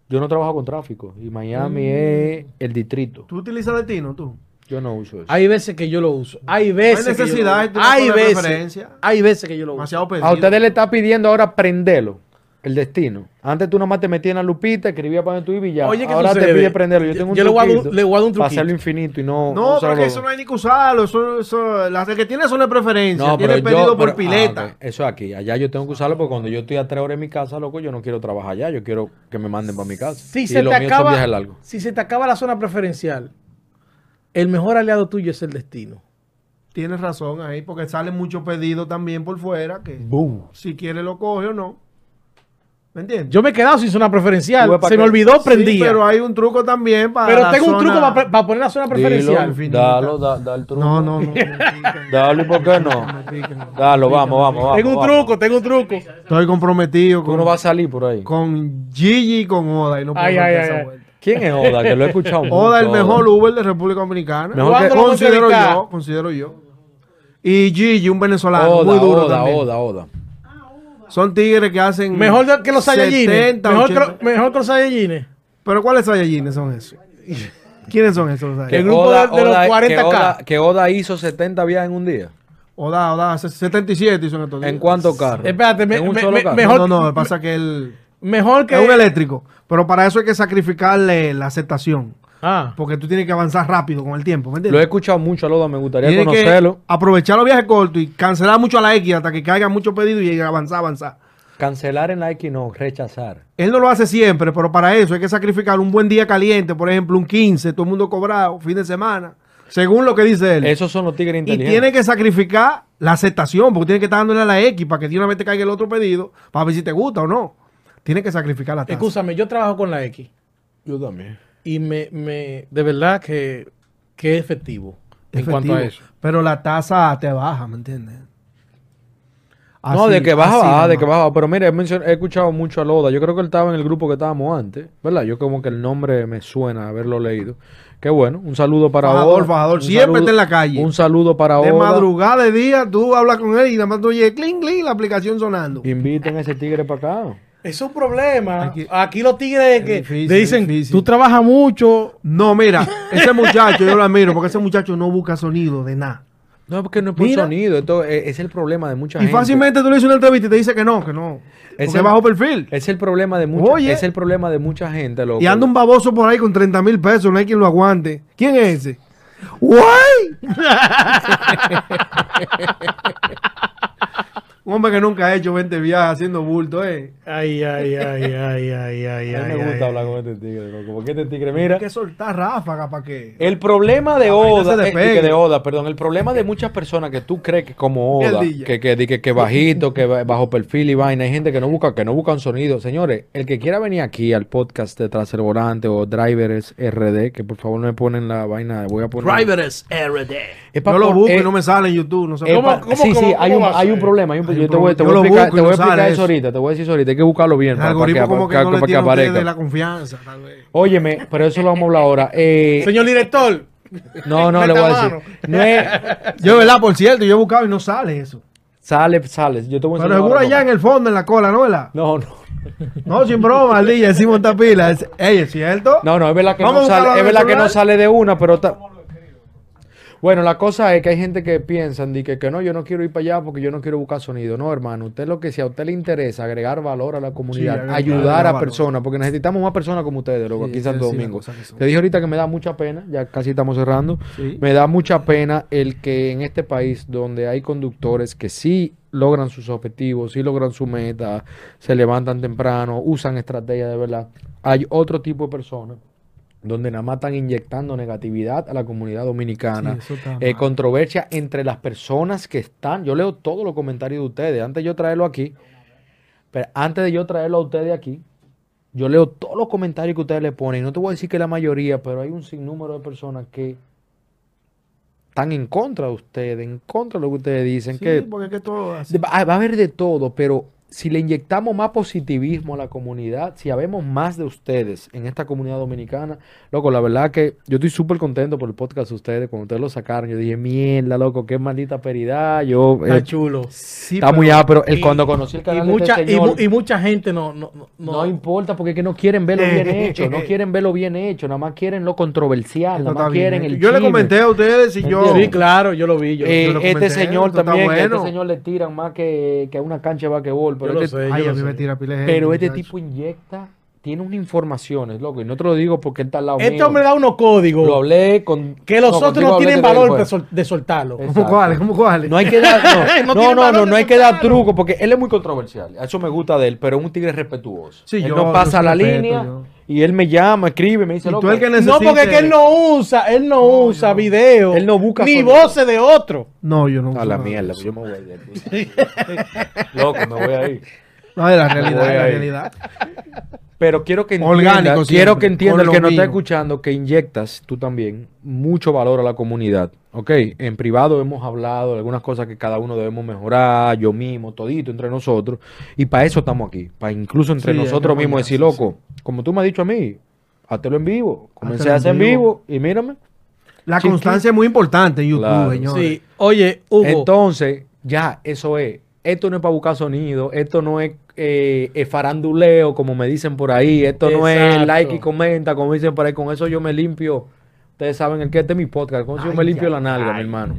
yo no trabajo con tráfico y Miami Mm. es el distrito. ¿Tú utilizas destino, tú? Yo no uso eso. Hay veces que yo lo uso. Hay veces. que yo lo necesidad, uso. tú no Hay veces. preferencia. Hay veces que yo lo uso. Demasiado pedido. A ustedes le está pidiendo ahora prenderlo, el destino. Antes tú nomás te metías en la lupita, escribías para donde tú ibas y ya. Oye, ¿qué ahora te pide prenderlo. Yo tengo un Yo le voy a dar un- truquito le Para truquito. hacerlo infinito y no. No, porque eso no hay ni que usarlo. Eso, eso, las que tiene son de preferencia. No, tiene pero pedido yo, por pero- pileta. ah, ok. Eso aquí, allá yo tengo que usarlo porque cuando yo estoy a tres horas en mi casa, loco, yo no quiero trabajar allá, yo quiero que me manden para mi casa. Si y se, te acaba, largos. si se te acaba la zona preferencial, el mejor aliado tuyo es el destino. Tienes razón ahí, porque salen muchos pedidos también por fuera que Boom. si quiere lo coge o no. ¿Me entiendes? Yo me he quedado sin zona preferencial. Se me olvidó, Sí, prendía. pero hay un truco también para. pero la tengo un truco para, poner la zona preferencial. infinita. Dalo, da, da el truco. No, no, no. Dalo, ¿y por qué no? Dalo, vamos, vamos, vamos. tengo un vamos. truco, tengo un truco. Estoy comprometido Tú con, no vas a salir por ahí. con Gigi y con Oda. Y no puedo Ay, ay, esa ay. vuelta. ¿Quién es Oda? Que lo he escuchado mucho. (laughs) Oda, el mejor Uber de República Dominicana. Mejor ¿Cuándo que- lo vamos a considero yo, considero yo. Y Gigi, un venezolano, Oda, muy duro Oda, también. Oda, Oda. Son tigres que hacen Mejor de- que los Saiyajines. 70, Mejor, que, 80. lo- mejor que los Saiyajines. Pero ¿cuáles Saiyajines son esos? ¿Quiénes son esos? El Saiyajines? grupo de- de los 40K. Que Oda, que Oda hizo 70 viajes en un día. Oda, Oda, hace 77 hizo en estos días. ¿En cuántos carros? Espérate, me- ¿En un me- solo me- carro? mejor- No, no, no, que pasa que él Mejor que. es un eléctrico. Pero para eso hay que sacrificarle la aceptación. Ah. Porque tú tienes que avanzar rápido con el tiempo, ¿me Lo he entiendes? escuchado mucho a Oda, me gustaría Tienes que conocerlo. aprovechar los viajes cortos y cancelar mucho a la X hasta que caigan muchos pedidos y avanzar, avanzar. Cancelar en la X no, rechazar. Él no lo hace siempre, pero para eso hay que sacrificar un buen día caliente, por ejemplo, un 15, todo el mundo cobrado, fin de semana, según lo que dice él. Esos son los tigres y inteligentes. tiene que sacrificar la aceptación, porque tiene que estar dándole a la X para que de una vez te caiga el otro pedido, para ver si te gusta o no. Tiene que sacrificar la tasa. Escúchame, yo trabajo con la X. Yo también. Y me, me de verdad que, que es efectivo, en Efectivo, cuanto a eso. Pero la tasa te baja, ¿me entiendes? no, de que baja, así baja, nada de que baja. Pero mire, he, escuchado mucho a Loda. Yo creo que él estaba en el grupo que estábamos antes, ¿verdad? Yo como que el nombre me suena haberlo leído. Qué bueno, un saludo para Fajador, Oda. fajador, siempre saludo- está en la calle. Un saludo para De Oda. madrugada, de día, tú hablas con él y nada más tú oyes clink, clink, la aplicación sonando. Inviten a ese tigre para acá. Es un problema. Aquí- Aquí, los tigres que difícil, te dicen, tú trabajas mucho. No, mira, ese muchacho yo lo admiro porque ese muchacho no busca sonido de nada. No, porque no es por Mira. sonido. Esto es, es el problema de mucha Y gente. fácilmente tú le dices una entrevista y te dice que no, que no. Es bajo perfil. Es el problema de mucha, Oye. es el problema de mucha gente, loco. Y anda un baboso por ahí con 30 mil pesos, no hay quien lo aguante. ¿Quién es ese? ¡Guay! (laughs) (laughs) un hombre que nunca ha hecho 20 viajes haciendo bulto, ¿eh? Ay, ay, ay, ay, (laughs) ay, ay, A mí ay. me gusta ay. hablar con este tigre, loco. Porque este tigre, mira. Hay que soltar ráfaga para que. El problema de Oda, eh, que de Oda, perdón, el problema de muchas personas que tú crees que como Oda, que, que, que, que bajito, que ba- bajo perfil y vaina, hay gente que no busca, que no buscan sonido. Señores, el que quiera venir aquí al podcast de Tras el Volante o Drivers RD, que por favor no me ponen la vaina, voy a poner. Drivers RD. Es pa' Yo lo busco eh, y no me sale en YouTube. No sé es cómo. cómo, sí, sí, cómo, hay, cómo un, hay un problema. Hay un, Hay yo un te voy, te voy a Yo explicar, te voy a eso eso. ahorita, te voy a decir eso ahorita. Hay que buscarlo bien. El para- para algoritmo que- como que para- no para que aparezca. la confianza, tal vez. Óyeme, pero eso lo vamos a hablar ahora. Eh, Señor director. no, no, le voy a decir. No es, Yo, ¿verdad? Por cierto, yo he buscado y no sale eso. sale, sale. Yo te voy a Pero seguro allá en el fondo, en la cola, ¿no, verdad? No, no. No, sin broma, al día decimos esta pila. Es, ey, ¿es cierto? No, no, es verdad que, no sale, es el verdad que no sale de una, pero ta- Bueno, la cosa es que hay gente que piensan di que, que no, yo no quiero ir para allá porque yo no quiero buscar sonido. No, hermano, usted lo que si a usted le interesa agregar valor a la comunidad, ayudar a personas, porque necesitamos más personas como ustedes, loco, Sí, aquí en Santo Domingo. Te dije ahorita que me da mucha pena, ya casi estamos cerrando. Sí. Me da mucha pena el que en este país donde hay conductores que sí logran sus objetivos, sí logran su meta, se levantan temprano, usan estrategias de verdad, hay otro tipo de personas donde nada más están inyectando negatividad a la comunidad dominicana, Sí, eh, controversia entre las personas que están. Yo leo todos los comentarios de ustedes, antes de yo traerlo aquí, pero antes de yo traerlo a ustedes aquí, yo leo todos los comentarios que ustedes le ponen. No te voy a decir que la mayoría, pero hay un sinnúmero de personas que están en contra de ustedes, en contra de lo que ustedes dicen. Sí, que porque es que todo así. Va, va a haber de todo, pero si le inyectamos más positivismo a la comunidad, si habemos más de ustedes en esta comunidad dominicana, loco, la verdad que yo estoy súper contento por el podcast de ustedes. Cuando ustedes lo sacaron, yo dije, mierda, loco, qué maldita peridad. Yo, Está eh, chulo. Sí, está pero- muy pero el, Y- cuando conocí el Y canal de mucha, este y, señor, y mucha gente no, no, no, no, importa porque es que no quieren verlo bien (laughs) hecho, no quieren verlo bien hecho, nada más quieren lo controversial, nada más bien quieren hecho. el Yo le comenté a ustedes y yo. Sí, claro, yo lo vi. Yo, Eh, yo lo este señor también, que a bueno. este señor le tiran más que, que a una cancha de basquetbol. Pero yo lo este- sé. Ay, yo a lo mí me sé. tira pila de gente, Pero este muchacho. tipo inyecta, tiene unas informaciones, loco, y no te lo digo porque él está al lado Este mío. hombre da unos códigos Lo hablé con... que los no, otros no tienen valor fue. de, sol- de soltarlo. Es- ¿Cómo cuáles? ¿Cómo cuáles? No hay que dar, No (laughs) no, no, no, hay que dar truco porque él es muy controversial. Eso me gusta de él, pero es un tigre respetuoso. Sí, él yo- no pasa la respeto, línea yo. Y él me llama, escribe, me dice, Y tú loco, el que No, porque es que él no usa, él no, usa no. video. Él no busca ni voces de otro. No, yo no. a la nada. mierda, yo me voy a ir. Loco, me voy a ir. No, es la realidad, es la realidad. Pero quiero que entienda, quiero que entienda el que nos está escuchando que inyectas tú también mucho valor a la comunidad. Ok, en privado hemos hablado de algunas cosas que cada uno debemos mejorar, yo mismo, todito entre nosotros. Y para eso estamos aquí, para incluso entre Sí, nosotros mismos decir, loco, como tú me has dicho a mí, háztelo en vivo. Comencé a hacer en en vivo vivo. y mírame. La Chiqui- constancia es muy importante en YouTube, Claro. señores. Sí. Oye, Hugo. Entonces, ya, eso es. Esto no es para buscar sonido, esto no es eh, eh, faranduleo, como me dicen por ahí, esto no es like y comenta, como dicen por ahí, con eso yo me limpio. Ustedes saben el que este es mi podcast, con eso yo me Ay, limpio ay, la nalga, ay. mi hermano.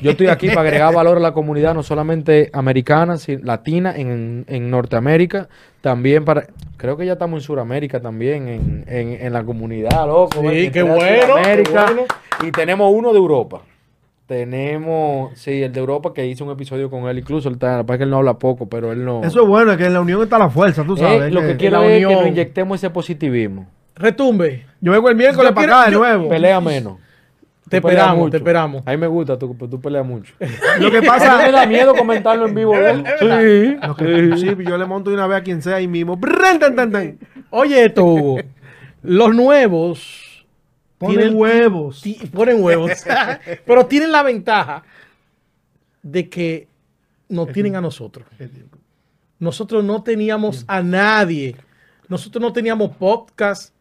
Yo estoy aquí para agregar valor a la comunidad, no solamente americana, sino latina, en, en Norteamérica, también para, creo que ya estamos en Sudamérica también, en, en, en la comunidad, loco. Sí, qué bueno. Y tenemos uno de Europa. Tenemos, sí, el de Europa que hice un episodio con él, incluso él está, para que él no habla poco, pero él no. Eso es bueno, es que en la unión está la fuerza, tú Eh, sabes. lo que- que quiero la es que unión. nos inyectemos ese positivismo. Retumbe. Yo vengo el miércoles Yo para quiero- acá de yo- nuevo. Pelea menos. Te Tú esperamos, te esperamos. A mí me gusta, tú, tú peleas mucho. (laughs) Lo que A mí me pasa da miedo comentarlo en vivo. ¿eh? Sí. Lo que, sí, yo le monto de una vez a quien sea ahí mismo. Oye, esto, Hugo. (laughs) Los nuevos Ponen tienen- huevos. ponen huevos. (laughs) pero tienen la ventaja de que nos tienen a nosotros. Nosotros no teníamos a nadie. Nosotros no teníamos podcast.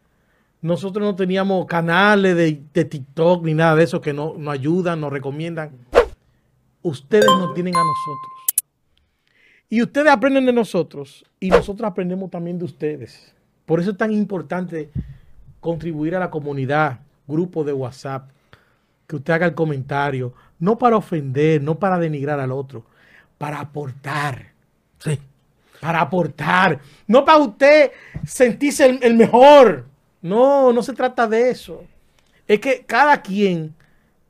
Nosotros no teníamos canales de, de TikTok ni nada de eso que no, nos ayudan, nos recomiendan. Ustedes nos tienen a nosotros. Y ustedes aprenden de nosotros y nosotros aprendemos también de ustedes. Por eso es tan importante contribuir a la comunidad, grupo de WhatsApp, que usted haga el comentario, no para ofender, no para denigrar al otro, para aportar. Sí. Para aportar. No para usted sentirse el, el mejor. No, no se trata de eso. Es que cada quien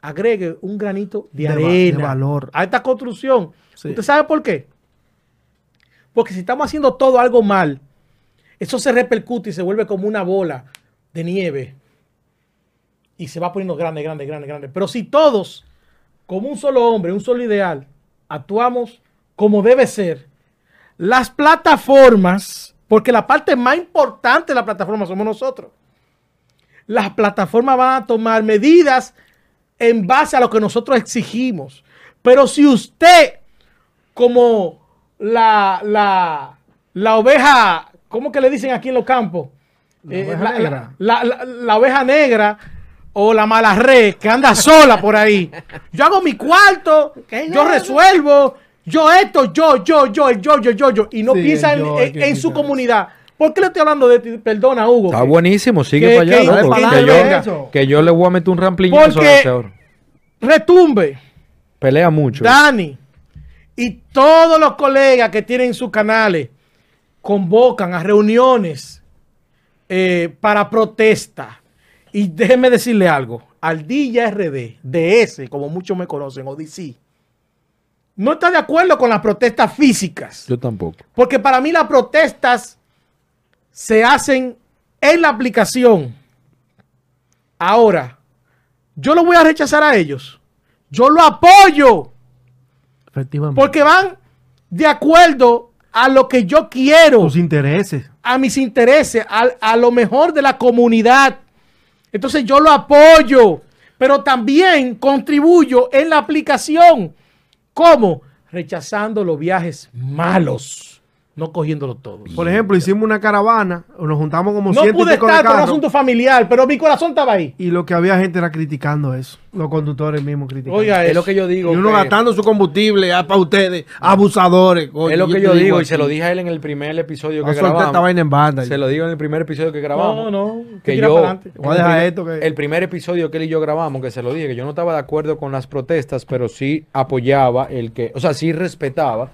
agregue un granito de, De va- arena de valor. a esta construcción. Sí. ¿Usted sabe por qué? Porque si estamos haciendo todo algo mal, eso se repercute y se vuelve como una bola de nieve. Y se va poniendo grande, grande, grande, grande. Pero si todos, como un solo hombre, un solo ideal, actuamos como debe ser, las plataformas, porque la parte más importante de la plataforma somos nosotros, las plataformas van a tomar medidas en base a lo que nosotros exigimos. Pero si usted, como la, la, la oveja, ¿cómo que le dicen aquí en los campos? Eh, La oveja la, negra. la- la- la oveja negra o la mala red que anda sola por ahí. Yo hago mi cuarto, yo resuelvo, yo esto, yo, yo, yo, el yo, yo, yo, yo, y no Sí, piensa en, su comunidad. ¿Por qué le estoy hablando de ti? Perdona, Hugo. Está que- buenísimo, sigue que- para allá, que- loco, que- yo, eso. que yo le voy a meter un rampliñazo a Porque- ahora. Retumbe. Pelea mucho. Dani y todos los colegas que tienen sus canales convocan a reuniones eh, para protesta. Y déjenme decirle algo, Aldilla RD, DS, como muchos me conocen, o DC, no está de acuerdo con las protestas físicas. Yo tampoco. Porque para mí las protestas se hacen en la aplicación. Ahora, yo lo voy a rechazar a ellos. Yo lo apoyo. Efectivamente. Porque van de acuerdo a lo que yo quiero, tus intereses. a mis intereses, a, a lo mejor de la comunidad. Entonces yo lo apoyo, pero también contribuyo en la aplicación. ¿Cómo? Rechazando los viajes malos, no cogiéndolo todo. Por ejemplo, hicimos una caravana, nos juntamos como No y pude estar por un asunto familiar, pero mi corazón estaba ahí. y lo que había gente era criticando eso. Los conductores mismos criticando. Oiga, Es lo que yo digo. y uno que- gastando su combustible ah, para ustedes, abusadores. coño. es lo que yo digo, y se lo dije a él en el primer episodio que soltar esta grabamos. vaina en banda. Se lo digo en el primer episodio que grabamos. No, no, que yo. Voy a dejar el, esto que- el primer episodio que él y yo grabamos, que se lo dije, que yo no estaba de acuerdo con las protestas, pero sí apoyaba el que, o sea, sí respetaba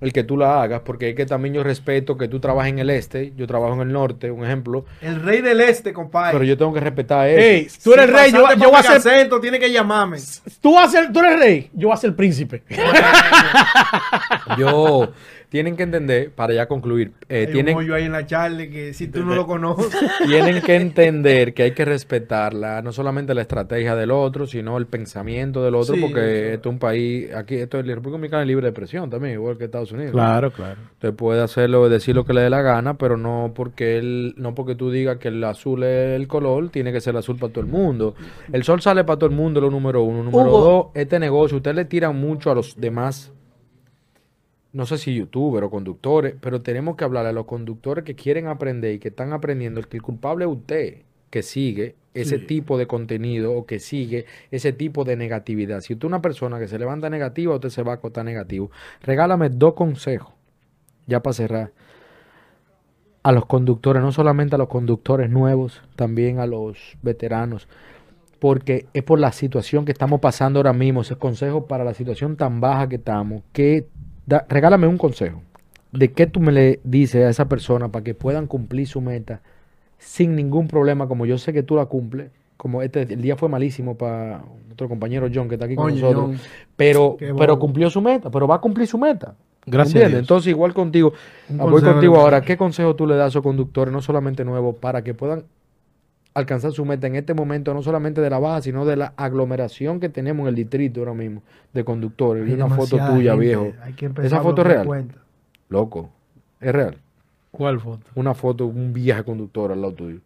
el que tú la hagas, porque es que también yo respeto que tú trabajas en el este, yo trabajo en el norte, un ejemplo, El rey del este, compadre. pero yo tengo que respetar eso. Ey, tú eres Si rey, yo, yo voy a ser. Picacento, tiene que llamarme. Tú, vas a ser, tú eres rey, yo voy a ser príncipe. (laughs) Yo, tienen que entender, para ya concluir, eh, Hay tienen, un hoyo ahí en la charla que si tú no lo conoces. (laughs) tienen que entender que hay que respetarla, no solamente la estrategia del otro, sino el pensamiento del otro, Sí, porque eso. esto es un país, aquí esto es la República Dominicana es libre de presión también, igual que Estados Unidos. claro. Usted puede hacerlo, decir lo que le dé la gana, pero no porque él, no porque tú digas que el azul es el color, tiene que ser el azul para todo el mundo. El sol sale para todo el mundo, lo número uno. Número Hugo. dos, este negocio, usted le tiran mucho a los demás, no sé si youtubers o conductores, pero tenemos que hablarle a los conductores que quieren aprender y que están aprendiendo, el que el culpable es usted, que sigue ese tipo de contenido o que sigue ese tipo de negatividad. Si usted es una persona que se levanta negativa, usted se va a acotar negativo. Regálame dos consejos, ya para cerrar, a los conductores, no solamente a los conductores nuevos, también a los veteranos, porque es por la situación que estamos pasando ahora mismo, ese consejo para la situación tan baja que estamos, que da- regálame un consejo de qué tú me le dices a esa persona para que puedan cumplir su meta sin ningún problema, como yo sé que tú la cumples, como este el día fue malísimo para nuestro compañero John que está aquí con nosotros, John. pero pero cumplió su meta, pero va a cumplir su meta. Gracias a ¿Entiendes? Dios. Entonces, igual contigo, ah, voy contigo ahora. ¿Qué consejo tú le das a esos conductores, no solamente nuevos, para que puedan alcanzar su meta en este momento, no solamente de la baja, sino de la aglomeración que tenemos en el distrito ahora mismo de conductores? Vi Hay una foto tuya, gente, viejo. hay que empezar Esa foto es real. cuenta. Loco, es real. ¿Cuál foto? Una foto, un viaje conductor al lado tuyo.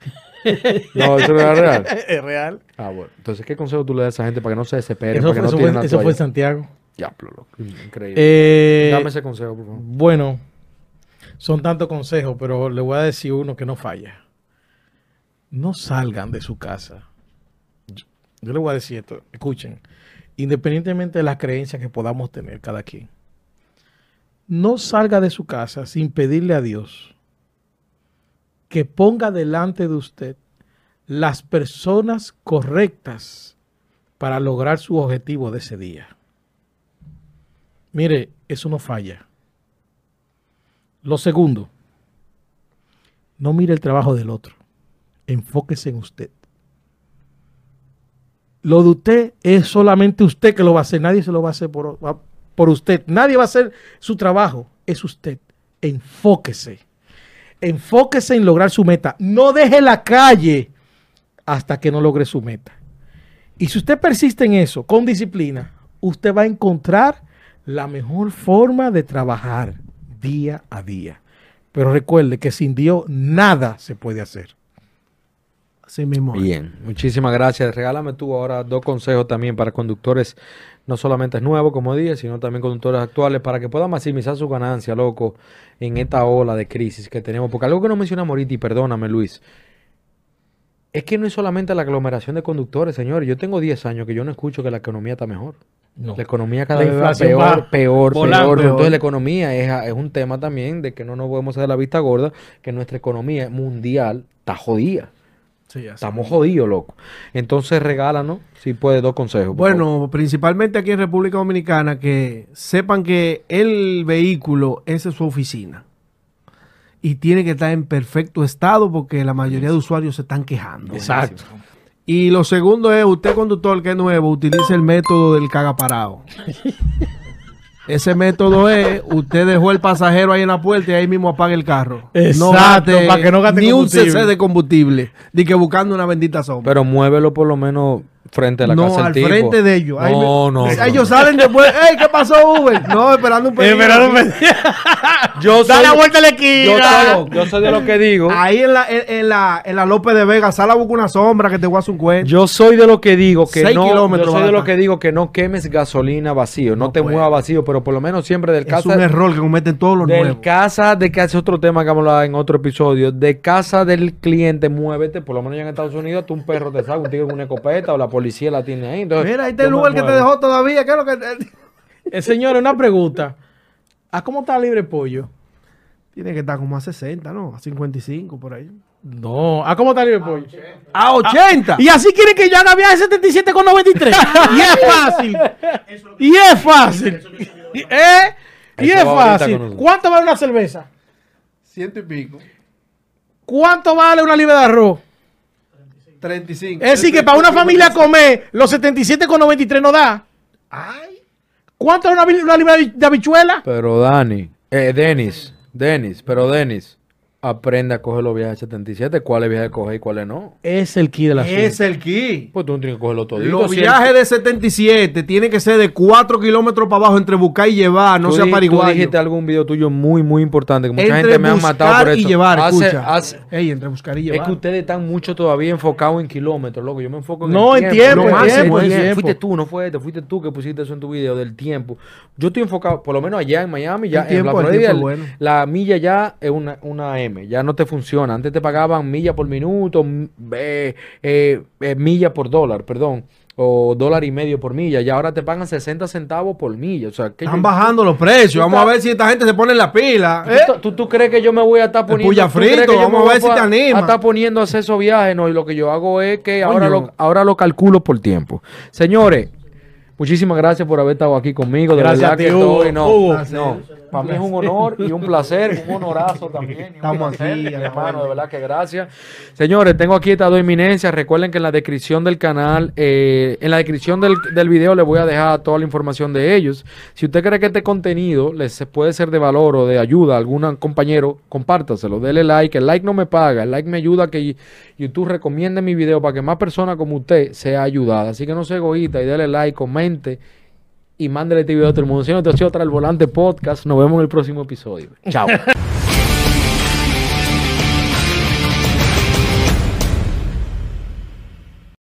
(laughs) no, eso no es real. Es real. Ah, bueno. Entonces, ¿qué consejo tú le das a esa gente para que no se desesperen, Eso, para que fue, no eso fue- eso fue? Santiago. Diablo, loco. Increíble. Eh, Dame ese consejo, por favor. Bueno, son tantos consejos, pero le voy a decir uno que no falla. No salgan de su casa. Yo, le voy a decir esto, escuchen, independientemente de las creencias que podamos tener cada quien, no salga de su casa sin pedirle a Dios que ponga delante de usted las personas correctas para lograr su objetivo de ese día. Mire, eso no falla. Lo segundo, no mire el trabajo del otro. Enfóquese en usted. Lo de usted es solamente usted que lo va a hacer. Nadie se lo va a hacer por, por usted. Nadie va a hacer su trabajo. Es usted. Enfóquese. Enfóquese en lograr su meta. No deje la calle hasta que no logre su meta. Y si usted persiste en eso con disciplina, usted va a encontrar la mejor forma de trabajar día a día. Pero recuerde que sin Dios nada se puede hacer. Así mismo. Bien, muchísimas gracias. Regálame tú ahora dos consejos también para conductores, no solamente nuevos, como dije, sino también conductores actuales, para que puedan maximizar su ganancia, loco, en esta ola de crisis que tenemos. Porque algo que no mencionamos ahorita, y perdóname, Luis, es que no es solamente la aglomeración de conductores, señores. Yo tengo 10 años que yo no escucho que la economía está mejor. No. La economía cada La vez va peor, va peor, volando. peor. Peor. Entonces la economía es, es un tema también de que no nos podemos hacer la vista gorda, que nuestra economía mundial está jodida. Sí. Estamos jodidos, loco. Entonces regálanos, si puedes, dos consejos. favor. Bueno, principalmente aquí en República Dominicana, que sepan que el vehículo esa es su oficina. Y tiene que estar en perfecto estado porque la mayoría de usuarios se están quejando. Exacto. Y lo segundo es, usted conductor que es nuevo, utilice el método del caga parado. (laughs) Ese método es, usted dejó el pasajero ahí en la puerta y ahí mismo apaga el carro. Exacto, para que no gaste ni un cc de combustible, ni que buscando una bendita sombra. Pero muévelo por lo menos frente a la no, casa del al tipo. frente de ellos. Ahí No, me- no, no, Ellos no. salen después. ¡Ey, qué pasó, Uber! No, esperando un pedido. (laughs) Yo Da soy- la vuelta a la yo esquina. soy, yo soy de lo que digo. Ahí en la, en, en la, en la López de Vega, sal a buscar una sombra que te voy a hacer un cuento. Yo soy de lo que digo que Seis no. Yo kilómetros soy de lo que digo que no quemes gasolina vacío, no, No te puede. muevas vacío, pero por lo menos siempre del es casa. un error que cometen todos los Del nuevos. casa de que hace otro tema que vamos a hablar en otro episodio. De casa del cliente, muévete. Por lo menos ya en Estados Unidos, tú un perro te saca, un tigre con una escopeta o la policía la tiene ahí. Entonces, Mira, ahí está el Uber que te dejó todavía. ¿Qué es lo que Eh, señores, una pregunta. ¿A cómo está libre pollo? Tiene que estar como a 60, ¿no? A 55 por ahí. No, ¿a cómo está libre pollo? ¡A 80! Y así quieren que yo haga viaje 77 con 93. y es fácil. Y es fácil. ¿Eh? Y Eso es fácil. ¿Cuánto vale una cerveza? Ciento y pico. ¿Cuánto vale una libra de arroz? 35. Es decir, que para una familia comer los 77 con 93 no da. ¡Ay! ¿Cuánto es una, una libra de habichuela? Pero Dani, eh, Denis, Denis, pero Denis, aprende a coger los viajes 77, cuáles viajes coger y cuáles no. Es el key de la Es el key. Pues tú no tienes que cogerlo todo. Los viajes de 77 tienen que ser de 4 kilómetros para abajo entre buscar y llevar, no tú sea di- Tú pariguayo. dijiste algún video tuyo muy, muy importante, que mucha Entre gente me ha buscar matado por eso. y llevar, Hace- escucha. hace- Ey, entre buscar y es llevar. que ustedes están mucho todavía enfocados en kilómetros, loco. Yo me enfoco en No, el en tiempo. tiempo, en tiempo, es- en tiempo. Fuiste tú, no fue este, fuiste tú que pusiste eso en tu video del tiempo. Yo estoy enfocado, por lo menos allá en Miami, ya El en tiempo, la Florida, tiempo es el- bueno. la milla ya es una, una M, ya no te funciona. Antes te pagaban milla por minuto, eh, eh, eh, milla por dólar, perdón, o dólar y medio por milla, y ahora te pagan 60 centavos por milla. O sea, que Están yo- bajando los precios. Vamos a ver si esta gente se pone en la pila. ¿eh? ¿Tú, tú, tú crees que yo me voy a estar poniendo puya frito, vamos a ver si te anima. A estar poniendo a hacer esos viajes, no, y lo que yo hago es que ahora lo, ahora lo calculo por tiempo. Señores, muchísimas gracias por haber estado aquí conmigo. De Gracias verdad a ti, que Hugo. estoy, no, Hugo. no. Para mí es un honor y un placer, un (laughs) honorazo también. y un Estamos placer, aquí, hermano, de verdad que gracias. Señores, tengo aquí estas dos eminencias. Recuerden que en la descripción del canal, eh, en la descripción del, del video les voy a dejar toda la información de ellos. Si usted cree que este contenido les puede ser de valor o de ayuda a algún compañero, compártaselo, dele like. El like no me paga, el like me ayuda a que YouTube recomiende mi video para que más personas como usted sea ayudada. Así que no sea egoísta y dele like, comente y mándele este video a todo el mundo. Si no, te ha sido otra el volante podcast. Nos vemos en el próximo episodio. Chao. (laughs)